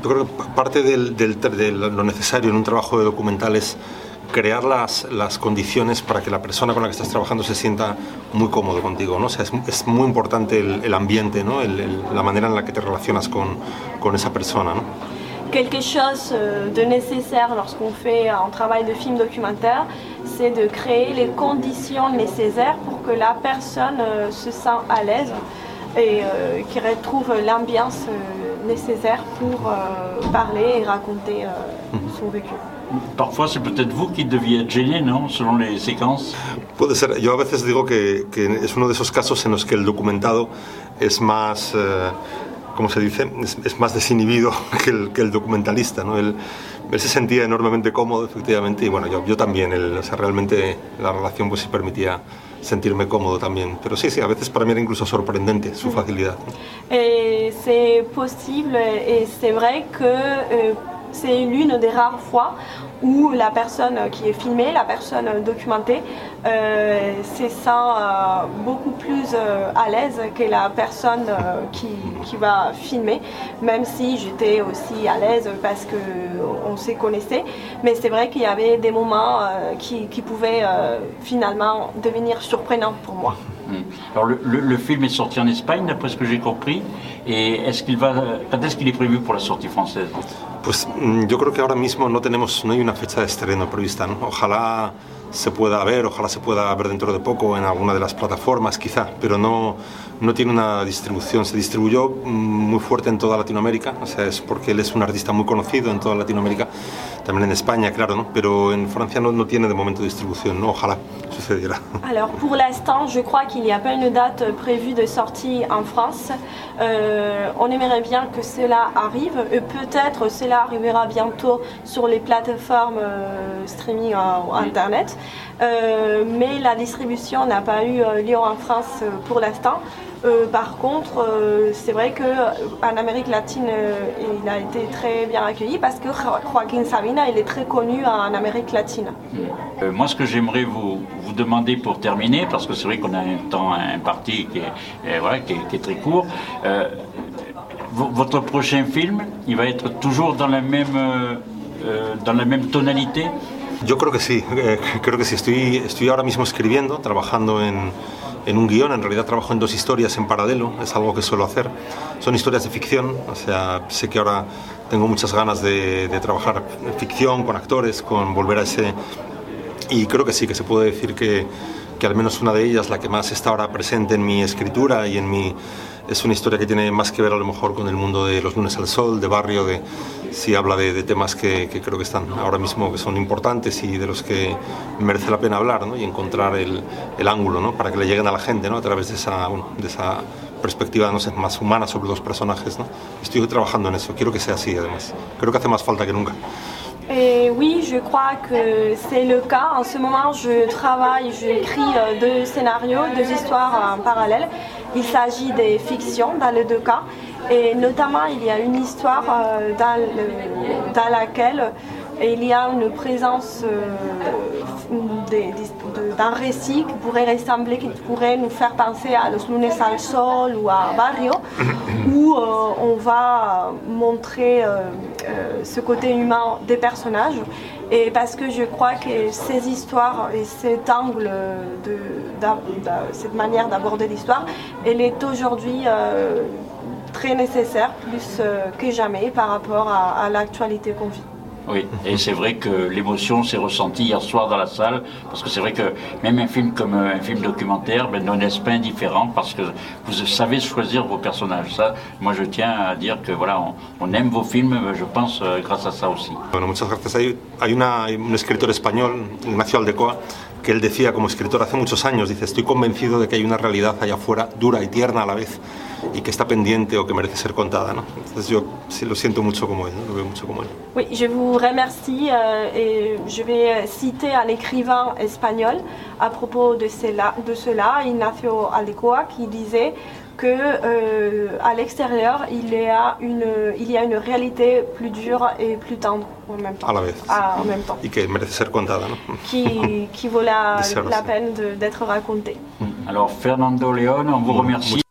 Yo creo que parte del, de lo necesario en un trabajo de documental es crear las, las, condiciones para que la persona con la que estás trabajando se sienta muy cómodo contigo. ¿no? O sea, es, es, muy importante el, el ambiente, ¿no? El, el, la manera en la que te relacionas con, con esa persona. ¿no? Quelque chose euh, de nécessaire lorsqu'on fait un travail de film documentaire, c'est de créer les conditions nécessaires pour que la personne euh, se sente à l'aise et euh, retrouve l'ambiance euh, nécessaire pour euh, parler et raconter euh, son vécu. Parfois, c'est peut-être vous qui deviez être gêné, ¿no? Selon les séquences. Puede ser. Yo a veces digo que, que es uno de esos casos en los que el documentado es más, eh, ¿cómo se dice? Es, es más desinhibido que el, que el documentalista, ¿no? Él, él, se sentía enormemente cómodo, efectivamente, y bueno, yo, yo también. Él, o sea, realmente la relación pues sí permitía sentirme cómodo también. Pero sí, sí, a veces para mí era incluso sorprendente su facilidad. Et c'est possible, et c'est vrai que euh, c'est l'une des rares fois où la personne qui est filmée, la personne documentée, euh, se sent euh, beaucoup plus euh, à l'aise que la personne qui, va filmer, même si j'étais aussi à l'aise parce qu'on se connaissait. Mais c'est vrai qu'il y avait des moments qui, pouvaient finalement devenir surprenants pour moi. Hmm. Alors le, le, le, film est sorti en Espagne, d'après ce que j'ai compris. Et est-ce qu'il va, quand est-ce qu'il est prévu pour la sortie française Pues mm, yo creo que ahora mismo no tenemos, no hay una fecha de estreno prevista. ¿no? Ojalá se pueda ver, ojalá se pueda ver dentro de poco en alguna de las plataformas quizá, pero no, no tiene una distribución. Se distribuyó mm, muy fuerte en toda Latinoamérica, o sea, es porque él es un artista muy conocido en toda Latinoamérica, también en España, claro, ¿no? pero en Francia no, no tiene de momento distribución, ¿no? ojalá sucediera. Alors pour l'instant, je crois qu'il n'y a pas une date prévue de sortie en France. Euh, on aimerait bien que cela arrive, et peut-être cela arrivera bientôt sur les plateformes euh, streaming euh, internet. Euh, mais la distribution n'a pas eu euh, lieu en France euh, pour l'instant. Par contre, c'est vrai qu'en Amérique latine, il a été très bien accueilli parce que Joaquin Sabina, il est très connu en Amérique latine. moi, ce que j'aimerais vous, vous, demander pour terminer, parce que c'est vrai qu'on a un temps imparti qui est, voilà, qui est, qui est très court, votre prochain film, il va être toujours dans la même, euh, euh, dans la même tonalité? Yo creo que sí, eh, creo que sí. Estoy, estoy ahora mismo escribiendo, trabajando en, en un guion. En realidad trabajo en dos historias en paralelo, es algo que suelo hacer. Son historias de ficción, o sea, sé que ahora tengo muchas ganas de, de trabajar ficción, con actores, con volver a ese... Y creo que sí, que se puede decir que, que al menos una de ellas, la que más está ahora presente en mi escritura y en mi... Es una historia que tiene más que ver a lo mejor con el mundo de los lunes al sol, de barrio, de si habla de, temas que, creo que están ahora mismo que son importantes y de los que merece la pena hablar ¿no? y encontrar el, ángulo ¿no? para que le lleguen a la gente ¿no? a través de esa, bueno, de esa perspectiva no más humana sobre los personajes. ¿no? Estoy trabajando en eso, quiero que sea así además. Creo que hace más falta que nunca. Et oui, je crois que c'est le cas. En ce moment, je travaille, j'écris euh, deux scénarios, deux histoires en parallèle. Il s'agit des fictions dans les deux cas. Et notamment, il y a une histoire euh, dans, le- dans laquelle il y a une présence euh, d'un récit qui pourrait ressembler, qui pourrait nous faire penser à Los Lunes al Sol ou à Barrio, où euh, on va montrer euh, ce côté humain des personnages. Et parce que je crois que ces histoires et cet angle, de, cette manière d'aborder l'histoire, elle est aujourd'hui euh, très nécessaire, plus euh, que jamais, par rapport à, à l'actualité qu'on vit. Oui, et c'est vrai que l'émotion s'est ressentie hier soir dans la salle, parce que c'est vrai que même un film comme euh, un film documentaire ben, n'en laisse pas indifférent, parce que vous savez choisir vos personnages. Ça, moi je tiens à dire que voilà, on, aime vos films, ben, je pense, euh, grâce à ça aussi. Bueno, muchas gracias. Hay, hay una- un escritor español, Ignacio Aldecoa, que él decía como escritor hace muchos años, dice, estoy convencido de que hay una realidad allá afuera dura y tierna a la vez y que está pendiente o que merece ser contada. ¿no? Entonces yo sí lo siento mucho como él, ¿no? lo veo mucho como él. Oui, je vous remercie euh, et je vais citer un écrivain espagnol à propos de cela, de cela Ignacio Aldecoa, qui disait que euh, à l'extérieur il y a une il y a une réalité plus dure et plus tendre en même temps. A la vez. Ah, en même temps, Y que merece ser contada. ¿no? qui, qui vaut la, la peine de- d'être racontée. Alors Fernando León, on vous remercie.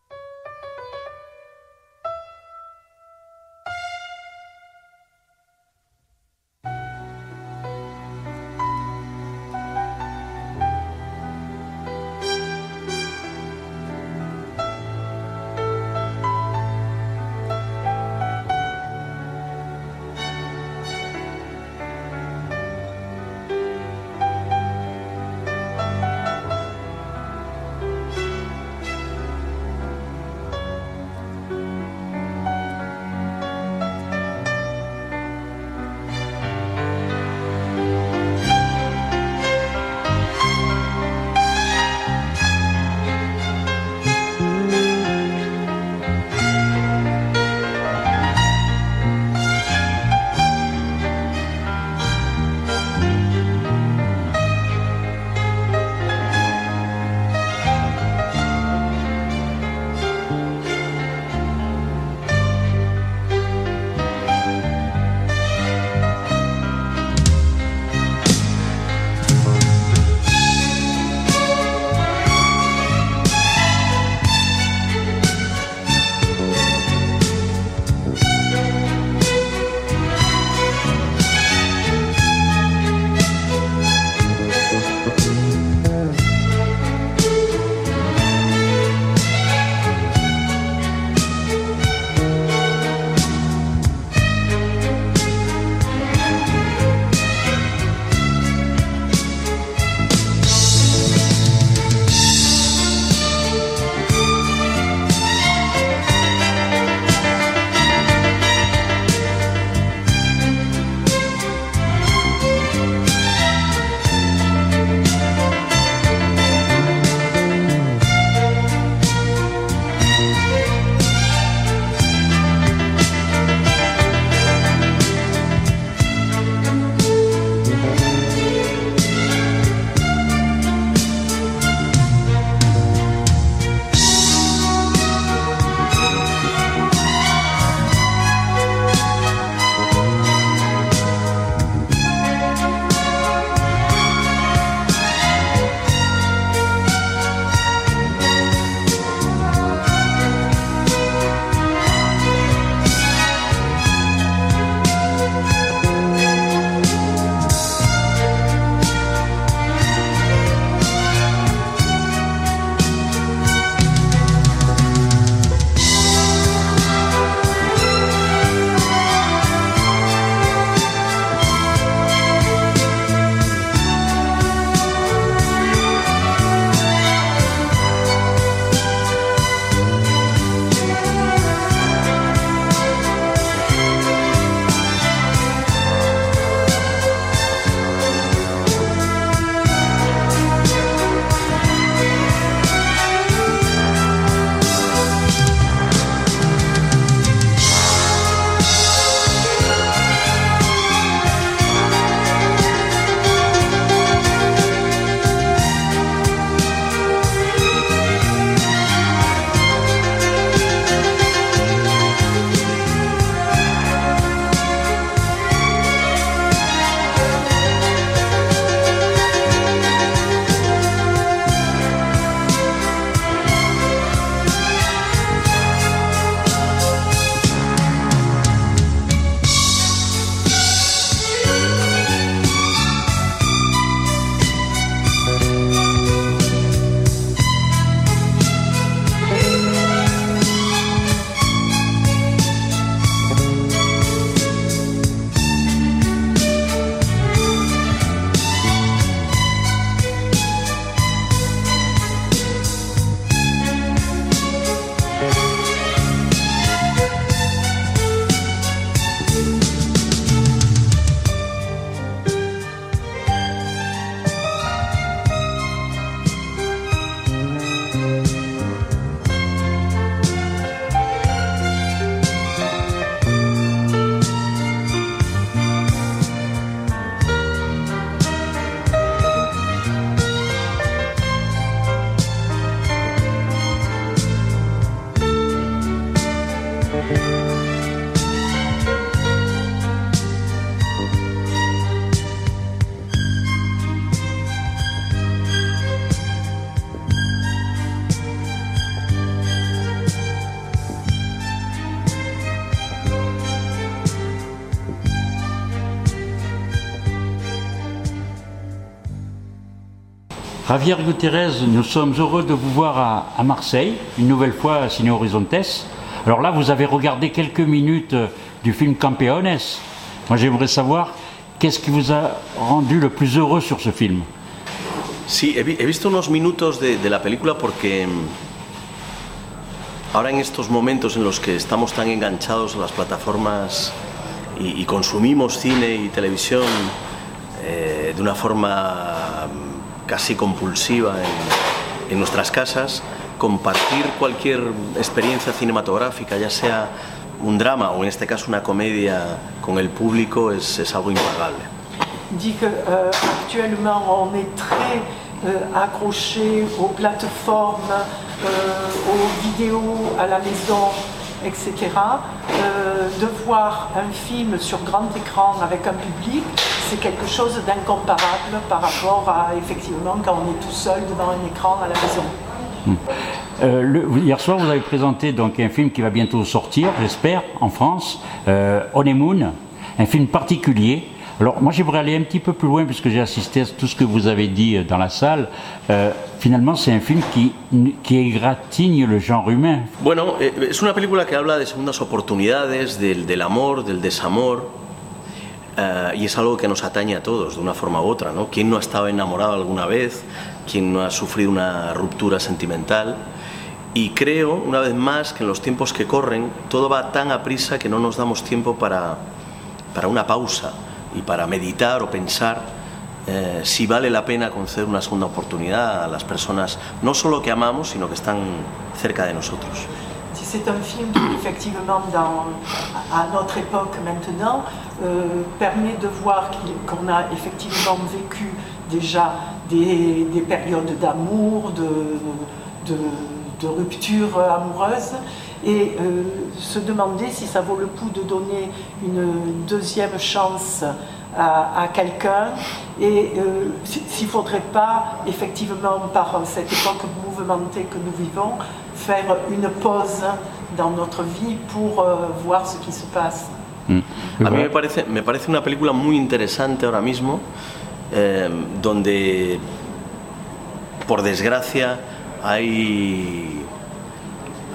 Javier Gutiérrez, nous sommes heureux de vous voir à, Marseille, une nouvelle fois à Cine Horizontes. Alors là, vous avez regardé quelques minutes euh, du film Campeones. Moi, j'aimerais savoir qu'est-ce qui vous a rendu le plus heureux sur ce film? Sí, he, he visto unos minutos de, de la película porque mm, ahora en estos momentos en los que estamos tan enganchados a las plataformas y, y consumimos cine y televisión eh, de una forma casi compulsiva en, en nuestras casas, compartir cualquier experiencia cinematográfica, ya sea un drama o en este caso una comedia con el público, es, es algo impagable. dit que euh, actuellement on est très euh, accroché aux plateformes, euh, aux vidéos à la maison, etc. Euh, de voir un film sur grand écran avec un public, c'est quelque chose d'incomparable par rapport à effectivement quand on est tout seul devant un écran à la maison. Euh, le- hier soir, vous avez présenté donc un film qui va bientôt sortir, j'espère, en France, euh, Honeymoon, un film particulier. Alors moi j'aimerais aller un petit peu plus loin puisque j'ai assisté à tout ce que vous avez dit euh, dans la salle. Euh, finalement c'est un film qui, qui égratigne le genre humain. Bueno, eh, es una película que habla de segundas oportunidades, del, del amor, del desamor, eh, y es algo que nos atañe a todos de una forma u otra, ¿no? ¿Quién no ha estado enamorado alguna vez? ¿Quién no ha sufrido una ruptura sentimental? Y creo, una vez más, que en los tiempos que corren todo va tan a prisa que no nos damos tiempo para, para una pausa y para meditar o pensar eh, si vale la pena conceder una segunda oportunidad a las personas, no solo que amamos, sino que están cerca de nosotros. C'est un film qui, effectivement, à notre époque maintenant, euh, permet de voir qu'on a effectivement vécu déjà des, des périodes d'amour, de, rupture amoureuse, et euh, se demander si ça vaut le coup de donner une deuxième chance à, quelqu'un et euh, si- s'il ne faudrait pas, effectivement, par cette époque mouvementée que nous vivons, faire une pause dans notre vie pour euh, voir ce qui se passe. A mí me parece, me parece una película muy interesante ahora mismo, eh, donde, por desgracia, hay,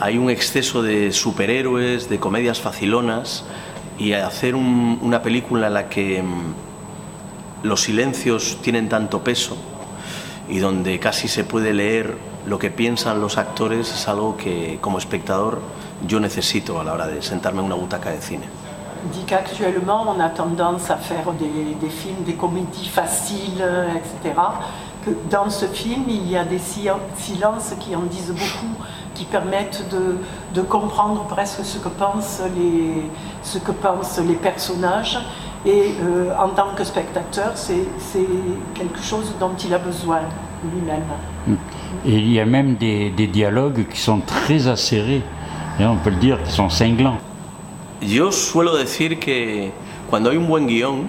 hay un exceso de superhéroes, de comedias facilonas, y hacer un- una película en la que mm, los silencios tienen tanto peso y donde casi se puede leer lo que piensan los actores es algo que como espectador yo necesito a la hora de sentarme en una butaca de cine. dit qu'actuellement, on a tendance à faire des, des films, des comédies faciles, etc. Que dans ce film, il y a des si- silences qui en disent beaucoup, qui permettent de, de comprendre presque ce que pensent les, ce que pensent les personnages. Et euh, en tant que spectateur, c'est c'est quelque chose dont il a besoin lui-même. Et il y a même des, des dialogues qui sont très acérés, Et on peut le dire, qui sont cinglants. Yo suelo decir que cuando hay un buen guion,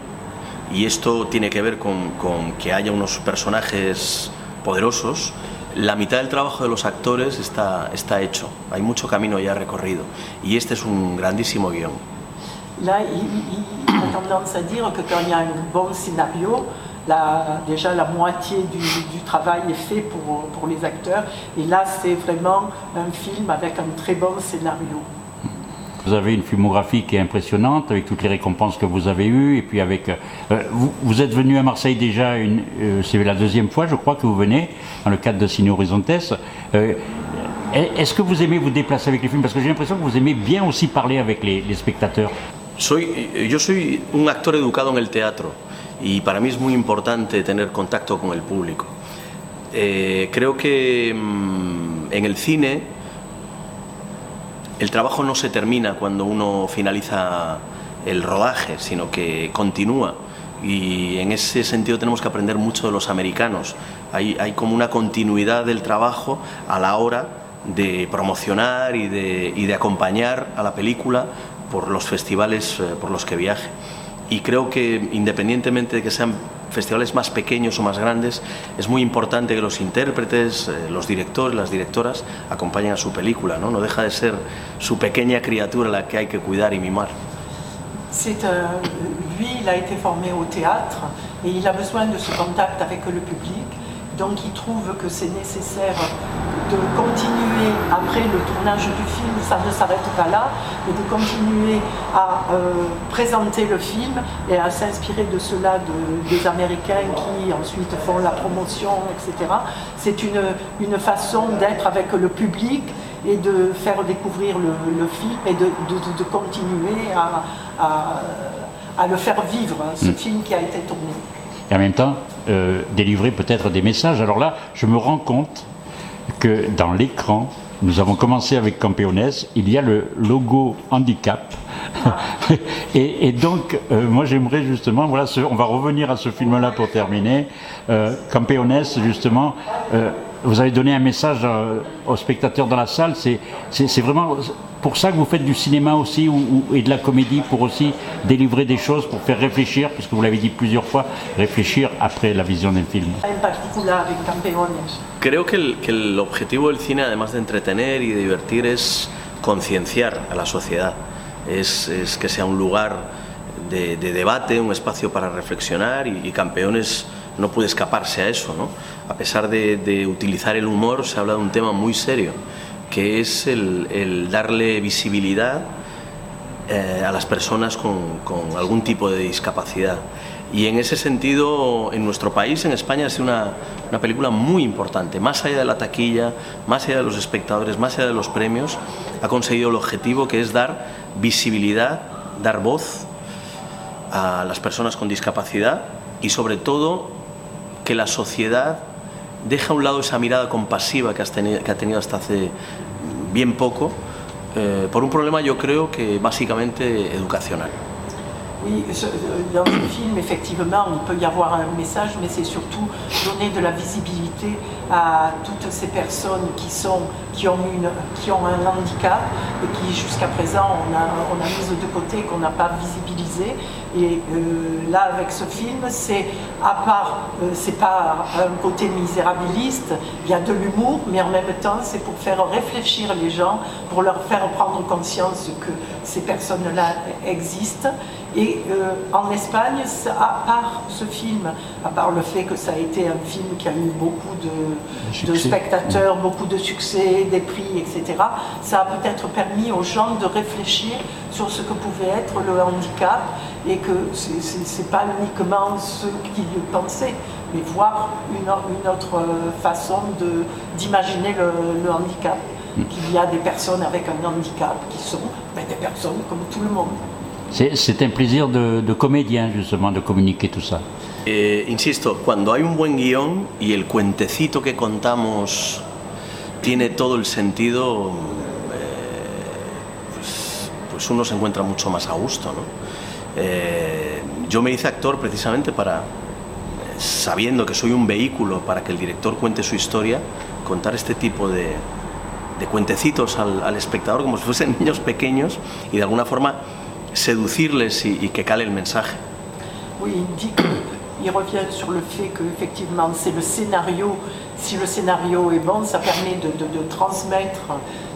y esto tiene que ver con, con que haya unos personajes poderosos, la mitad del trabajo de los actores está, está hecho. Hay mucho camino ya recorrido. Y este es un grandísimo guion. Là, il, il- il a tendance à dire que quand il y a un bon scénario, la- déjà la moitié du, du travail est fait pour, pour les acteurs. Et là, c'est vraiment un film avec un très bon scénario. Vous avez une filmographie qui est impressionnante avec toutes les récompenses que vous avez eues et puis avec euh, vous, vous êtes venu à Marseille déjà une euh, c'est la deuxième fois je crois que vous venez dans le cadre de Cine Horizontes. Euh, est-ce que vous aimez vous déplacer avec les films? Parce que j'ai l'impression que vous aimez bien aussi parler avec les, les spectateurs. Soy, yo soy un actor educado en el teatro y para mí es muy importante tener contacto con el público. Eh, creo que mm, en el cine el trabajo no se termina cuando uno finaliza el rodaje, sino que continúa. Y en ese sentido tenemos que aprender mucho de los americanos. Hay, como una continuidad del trabajo a la hora de promocionar y de, y de acompañar a la película por los festivales eh, por los que viaje. Y creo que independientemente de que sean festivales más pequeños o más grandes, es muy importante que los intérpretes, eh, los directores, las directoras acompañen a su película. ¿no? no deja de ser su pequeña criatura la que hay que cuidar y mimar. C'est un- lui, il a été formé au théâtre et il a besoin de ce contact avec le public. donc il trouve que c'est nécessaire de continuer après le tournage du film, ça ne s'arrête pas là, mais de continuer à euh, présenter le film et à s'inspirer de cela des Américains qui ensuite font la promotion, etc. C'est une, une façon d'être avec le public et de faire découvrir le, film et de, de, continuer à, à, le faire vivre, hein, ce mm. film qui a été tourné. Et en même temps, euh, délivrer peut-être des messages. Alors là, je me rends compte que dans l'écran, nous avons commencé avec Campeones, il y a le logo handicap. et, donc, euh, moi j'aimerais justement, voilà, on va revenir à ce film-là pour terminer. Euh, Campeones, justement, euh, vous avez donné un message euh, aux spectateurs dans la salle. C'est vraiment pour ça que vous faites du cinéma aussi ou, et de la comédie pour aussi délivrer des choses, pour faire réfléchir, puisque vous l'avez dit plusieurs fois, réfléchir après la vision d'un film. Creo que el, que el objetivo del cine, además de entretener y de divertir, es concienciar a la sociedad. Es, es, que sea un lugar de, de, debate, un espacio para reflexionar y, y Campeones no puede escaparse a eso. ¿no? A pesar de, utilizar el humor, se habla de un tema muy serio que es el, darle visibilidad eh, a las personas con, algún tipo de discapacidad. Y en ese sentido, en nuestro país, en España, sido una, una, película muy importante. Más allá de la taquilla, más allá de los espectadores, más allá de los premios, ha conseguido el objetivo que es dar visibilidad, dar voz a las personas con discapacidad y sobre todo que la sociedad deja a un lado esa mirada compasiva que, has tenido, que ha tenido hasta hace bien poco, eh, por un problema yo creo que básicamente educacional. Oui, dans le film, effectivement, il peut y avoir un message, mais c'est surtout donner de la visibilité à toutes ces personnes qui, sont, qui, ont, une, qui ont un handicap et qui, jusqu'à présent, on a, on a mis de côté, qu'on n'a pas visibilisé. Et euh, là, avec ce film, c'est à part, euh, c'est pas un côté misérabiliste, il y a de l'humour, mais en même temps, c'est pour faire réfléchir les gens, pour leur faire prendre conscience que ces personnes-là existent. Et euh, en Espagne, à part ce film, à part le fait que ça a été un film qui a eu beaucoup de, de spectateurs, beaucoup de succès, des prix, etc., ça a peut-être permis aux gens de réfléchir sur ce que pouvait être le handicap et que ce n'est pas uniquement ce qu'ils pensaient, mais voir une, une autre façon d'imaginer le, le, handicap. Qu'il y a des personnes avec un handicap qui sont ben, des personnes comme tout le monde. C'est un plaisir de, de, comédien, justement, de communiquer tout ça. Eh, insisto, cuando hay un buen guión y el cuentecito que contamos tiene todo el sentido, eh, pues, pues, uno se encuentra mucho más a gusto. ¿no? Eh, yo me hice actor precisamente para, sabiendo que soy un vehículo para que el director cuente su historia, contar este tipo de, de cuentecitos al, espectador como si fuesen niños pequeños y de alguna forma seducirles y, que cale el mensaje. Il revient sur le fait qu'effectivement c'est le scénario, si le scénario est bon, ça permet de, transmettre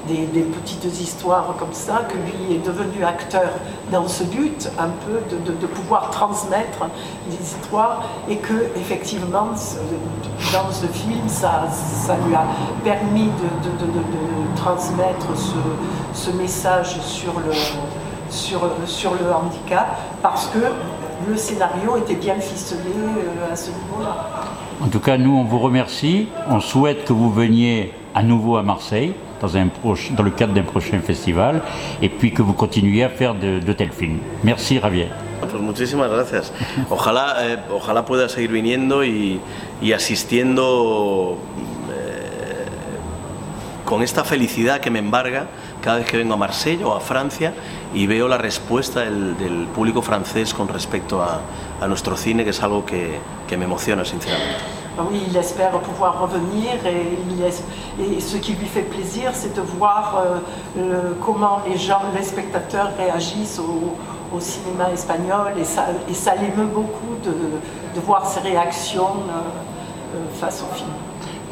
des, petites histoires comme ça, que lui est devenu acteur dans ce but, un peu de, de pouvoir transmettre des histoires, et que effectivement dans ce film, ça, ça lui a permis de, transmettre ce, ce message sur le, sur, sur le handicap parce que le scénario était bien ficelé euh, à ce niveau-là. En tout cas, nous, on vous remercie. On souhaite que vous veniez à nouveau à Marseille dans, un dans le cadre d'un prochain festival et puis que vous continuiez à faire de, de tels films. Merci, Javier. Pues muchísimas gracias. Ojalá, eh, ojalá pueda seguir viniendo y, y asistiendo eh, con esta felicidad que me embarga cada vez que vengo a Marsella o a Francia y veo la respuesta del, del público francés con respecto a, a, nuestro cine, que es algo que, que me emociona sinceramente. Oui, il espère pouvoir revenir et, il et ce qui lui fait plaisir, c'est de voir euh, le, comment les gens, les spectateurs réagissent au, au cinéma espagnol et ça, et ça l'émeut beaucoup de, de, voir ces réactions euh, euh, face au film.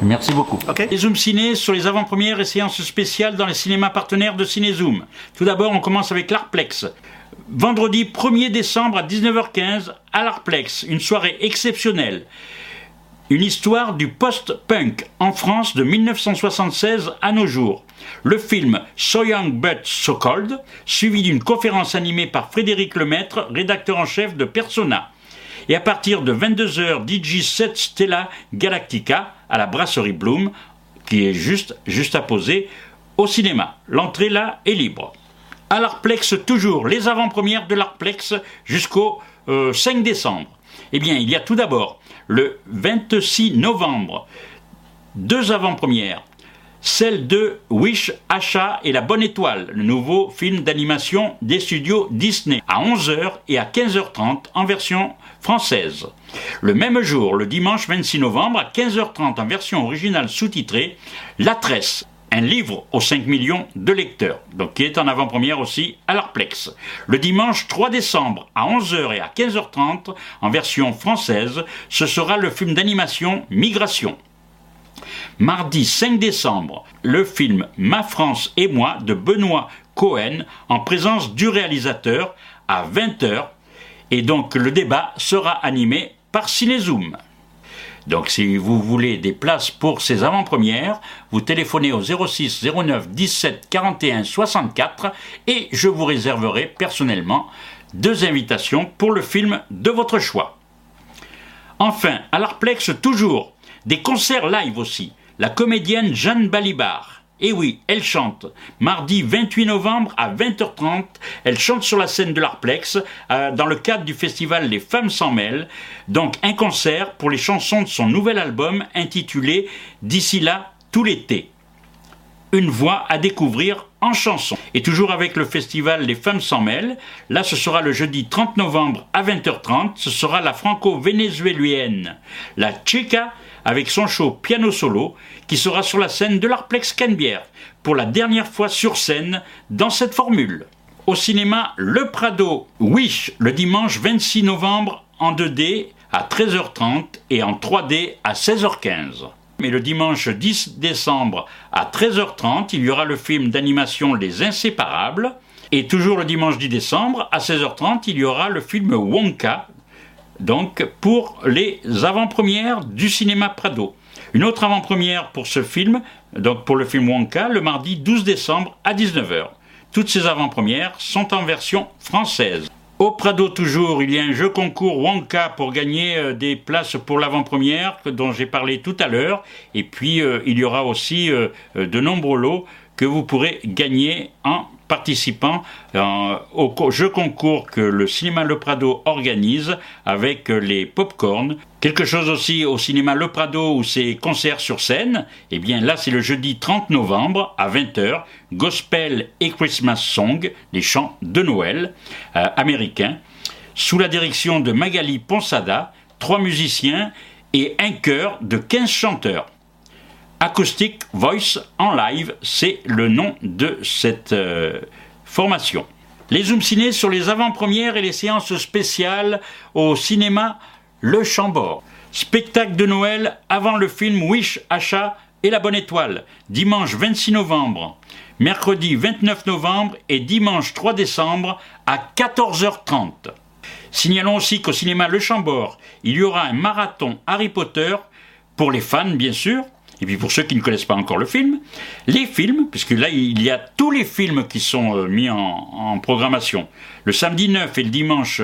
Merci beaucoup. Les Zoom Ciné sur les avant-premières et séances spéciales dans les cinémas partenaires de Cinézoom. Tout d'abord, on commence avec l'Arplex. Vendredi 1er décembre à 19h15 à l'Arplex, une soirée exceptionnelle. Une histoire du post-punk en France de 1976 à nos jours. Le film So Young But So Cold, suivi d'une conférence animée par Frédéric Lemaître, rédacteur en chef de Persona. Et à partir de 22h, DJ 7 Stella Galactica à la brasserie Bloom, qui est juste, juste à poser au cinéma. L'entrée là est libre. À l'Arplex, toujours les avant-premières de l'Arplex jusqu'au 5 euh, décembre. Eh bien, il y a tout d'abord le 26 novembre deux avant-premières. Celle de Wish, Achat et la Bonne Étoile, le nouveau film d'animation des studios Disney, à 11h et à 15h30 en version française. Le même jour, le dimanche 26 novembre, à 15h30 en version originale sous-titrée, La Tresse, un livre aux 5 millions de lecteurs, donc qui est en avant-première aussi à l'Arplex. Le dimanche 3 décembre à 11h et à 15h30 en version française, ce sera le film d'animation Migration. Mardi 5 décembre, le film Ma France et moi de Benoît Cohen en présence du réalisateur à 20h et donc le débat sera animé par Cinézoom. Donc si vous voulez des places pour ces avant-premières, vous téléphonez au 06 09 17 41 64 et je vous réserverai personnellement deux invitations pour le film de votre choix. Enfin, à l'Arplex toujours, des concerts live aussi. La comédienne Jeanne Balibar et oui, elle chante. Mardi 28 novembre à 20h30, elle chante sur la scène de l'Arplex euh, dans le cadre du festival Les Femmes s'en mêlent. Donc un concert pour les chansons de son nouvel album intitulé D'ici là, tout l'été. Une voix à découvrir en chanson. Et toujours avec le festival Les Femmes s'en mêlent, là ce sera le jeudi 30 novembre à 20h30, ce sera la franco-vénézuélienne, la Chica avec son show piano solo qui sera sur la scène de l'Arplex Canbière pour la dernière fois sur scène dans cette formule. Au cinéma Le Prado Wish le dimanche 26 novembre en 2D à 13h30 et en 3D à 16h15. Mais le dimanche 10 décembre à 13h30, il y aura le film d'animation Les Inséparables. Et toujours le dimanche 10 décembre à 16h30, il y aura le film Wonka donc pour les avant-premières du cinéma Prado. Une autre avant-première pour ce film, donc pour le film Wonka, le mardi 12 décembre à 19h. Toutes ces avant-premières sont en version française. Au Prado toujours, il y a un jeu concours Wonka pour gagner euh, des places pour l'avant-première dont j'ai parlé tout à l'heure. Et puis euh, il y aura aussi euh, de nombreux lots que vous pourrez gagner en participant euh, au jeu concours que le cinéma Le Prado organise avec les pop-corn. Quelque chose aussi au cinéma Le Prado où c'est concert sur scène. Eh bien là, c'est le jeudi 30 novembre à 20h, gospel et Christmas song, des chants de Noël euh, américains, sous la direction de Magali Ponsada, trois musiciens et un chœur de 15 chanteurs. Acoustic Voice en live, c'est le nom de cette euh, formation. Les Zoom Ciné sur les avant-premières et les séances spéciales au cinéma Le Chambord. Spectacle de Noël avant le film Wish, Achat et la Bonne Étoile, dimanche 26 novembre, mercredi 29 novembre et dimanche 3 décembre à 14h30. Signalons aussi qu'au cinéma Le Chambord, il y aura un marathon Harry Potter, pour les fans bien sûr, et puis pour ceux qui ne connaissent pas encore le film, les films, puisque là il y a tous les films qui sont euh, mis en, programmation. Le samedi 9 et le dimanche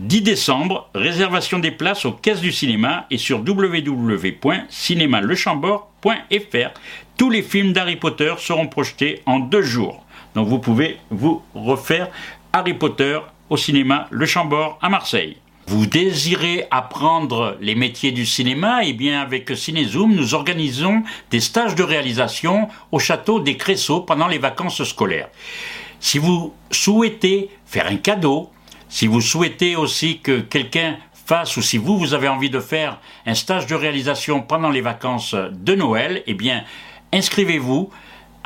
10 décembre, réservation des places aux caisses du cinéma et sur www.cinémalechambord.fr. Tous les films d'Harry Potter seront projetés en deux jours. Donc vous pouvez vous refaire Harry Potter au cinéma Le Chambord à Marseille. Vous désirez apprendre les métiers du cinéma Eh bien, avec Cinézoom, nous organisons des stages de réalisation au château des Cressaux pendant les vacances scolaires. Si vous souhaitez faire un cadeau, si vous souhaitez aussi que quelqu'un fasse ou si vous, vous avez envie de faire un stage de réalisation pendant les vacances de Noël, eh bien, inscrivez-vous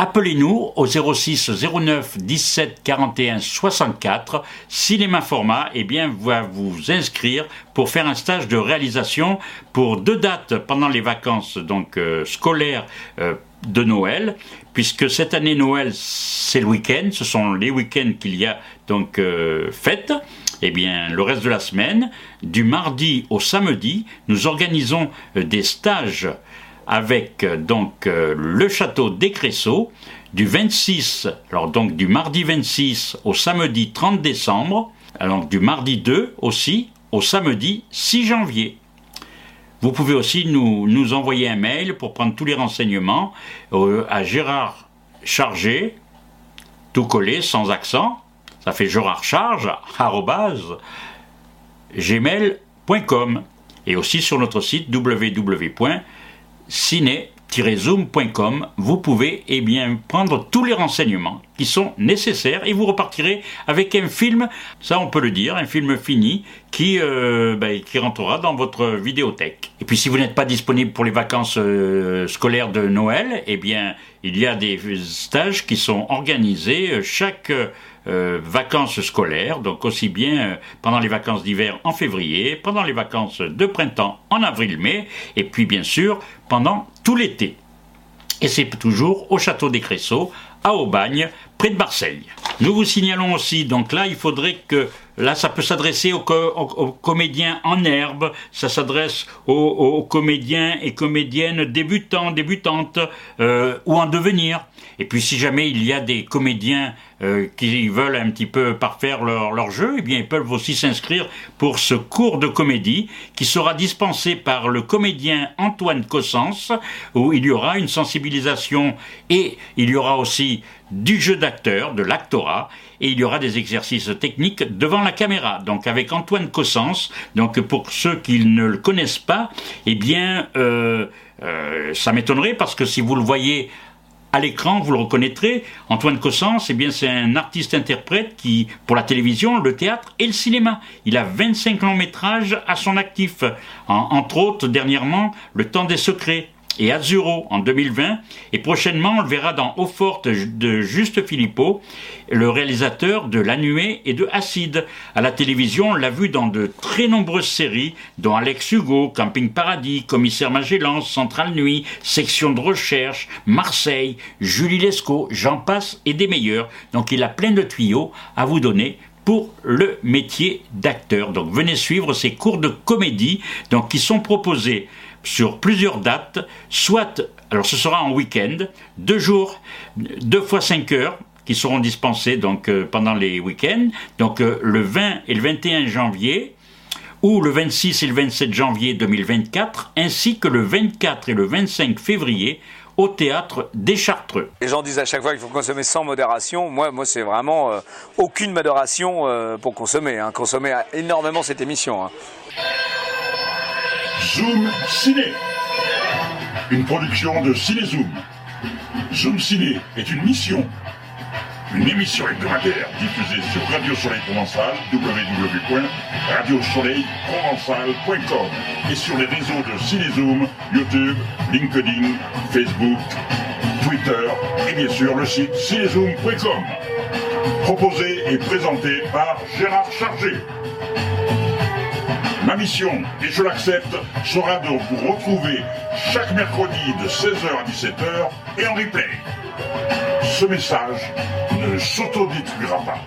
Appelez-nous au 06 09 17 41 64. Cinéma Format eh bien, va vous inscrire pour faire un stage de réalisation pour deux dates pendant les vacances donc euh, scolaires euh, de Noël, puisque cette année Noël c'est le week-end, ce sont les week-ends qu'il y a donc euh, fête. eh bien, le reste de la semaine, du mardi au samedi, nous organisons euh, des stages avec euh, donc euh, le château des Cressaux du 26, alors donc du mardi 26 au samedi 30 décembre, alors du mardi 2 aussi au samedi 6 janvier. Vous pouvez aussi nous, nous envoyer un mail pour prendre tous les renseignements à Gérard Chargé, tout collé sans accent, ça fait Gérard Charge, gmail.com et aussi sur notre site www.ciné zoom.com, vous pouvez eh bien, prendre tous les renseignements qui sont nécessaires et vous repartirez avec un film, ça on peut le dire, un film fini qui, euh, ben, qui rentrera dans votre vidéothèque. Et puis si vous n'êtes pas disponible pour les vacances euh, scolaires de Noël, eh bien il y a des stages qui sont organisés euh, chaque vacances scolaires, donc aussi bien pendant les vacances d'hiver en février, pendant les vacances de printemps en avril-mai, et puis bien sûr pendant tout l'été. Et c'est toujours au château des Cressaux, à Aubagne, près de Marseille. Nous vous signalons aussi, donc là, il faudrait que, là, ça peut s'adresser aux, comédiens en herbe, ça s'adresse aux, comédiens et comédiennes débutants, débutantes, euh, ou en devenir. Et puis si jamais il y a des comédiens euh, qui veulent un petit peu parfaire leur, jeu, eh bien ils peuvent aussi s'inscrire pour ce cours de comédie qui sera dispensé par le comédien Antoine Cossens, où il y aura une sensibilisation et il y aura aussi du jeu d'acteur, de l'actorat, et il y aura des exercices techniques devant la caméra. Donc avec Antoine Cossens, donc pour ceux qui ne le connaissent pas, eh bien euh, euh, ça m'étonnerait parce que si vous le voyez à l'écran, vous le reconnaîtrez, Antoine Cossens, eh bien, c'est un artiste-interprète qui, pour la télévision, le théâtre et le cinéma. Il a 25 longs métrages à son actif. entre autres, dernièrement, Le Temps des Secrets, et Azuro en 2020. Et prochainement, on le verra dans Eau forte de Juste Philippot, le réalisateur de La Nuée et de Acide. À la télévision, on l'a vu dans de très nombreuses séries, dont Alex Hugo, Camping Paradis, Commissaire Magellan, Centrale Nuit, Section de Recherche, Marseille, Julie Lescaut, j'en passe et des meilleurs. Donc il a plein de tuyaux à vous donner pour le métier d'acteur. Donc venez suivre ces cours de comédie donc, qui sont proposés sur plusieurs dates, soit, alors ce sera en week-end, deux jours, deux fois cinq heures, qui seront dispensés donc euh, pendant les week-ends, donc euh, le 20 et le 21 janvier, ou le 26 et le 27 janvier 2024, ainsi que le 24 et le 25 février au théâtre des Chartreux. Les gens disent à chaque fois qu'il faut consommer sans modération. Moi, moi c'est vraiment euh, aucune modération pour consommer. Hein. Consommer énormément cette émission. Hein. Zoom Ciné, une production de Cinézoom. Zoom Ciné est une mission, une émission hebdomadaire diffusée sur Radio Soleil Provençal, www.radiosoleilprovençal.com et sur les réseaux de Cinézoom, YouTube, LinkedIn, Facebook, Twitter et bien sûr le site cinézoom.com. Proposé et présenté par Gérard Chargé. Ma mission, et je l'accepte, sera de vous retrouver chaque mercredi de 16h à 17h et en replay. Ce message ne s'autodétruira pas.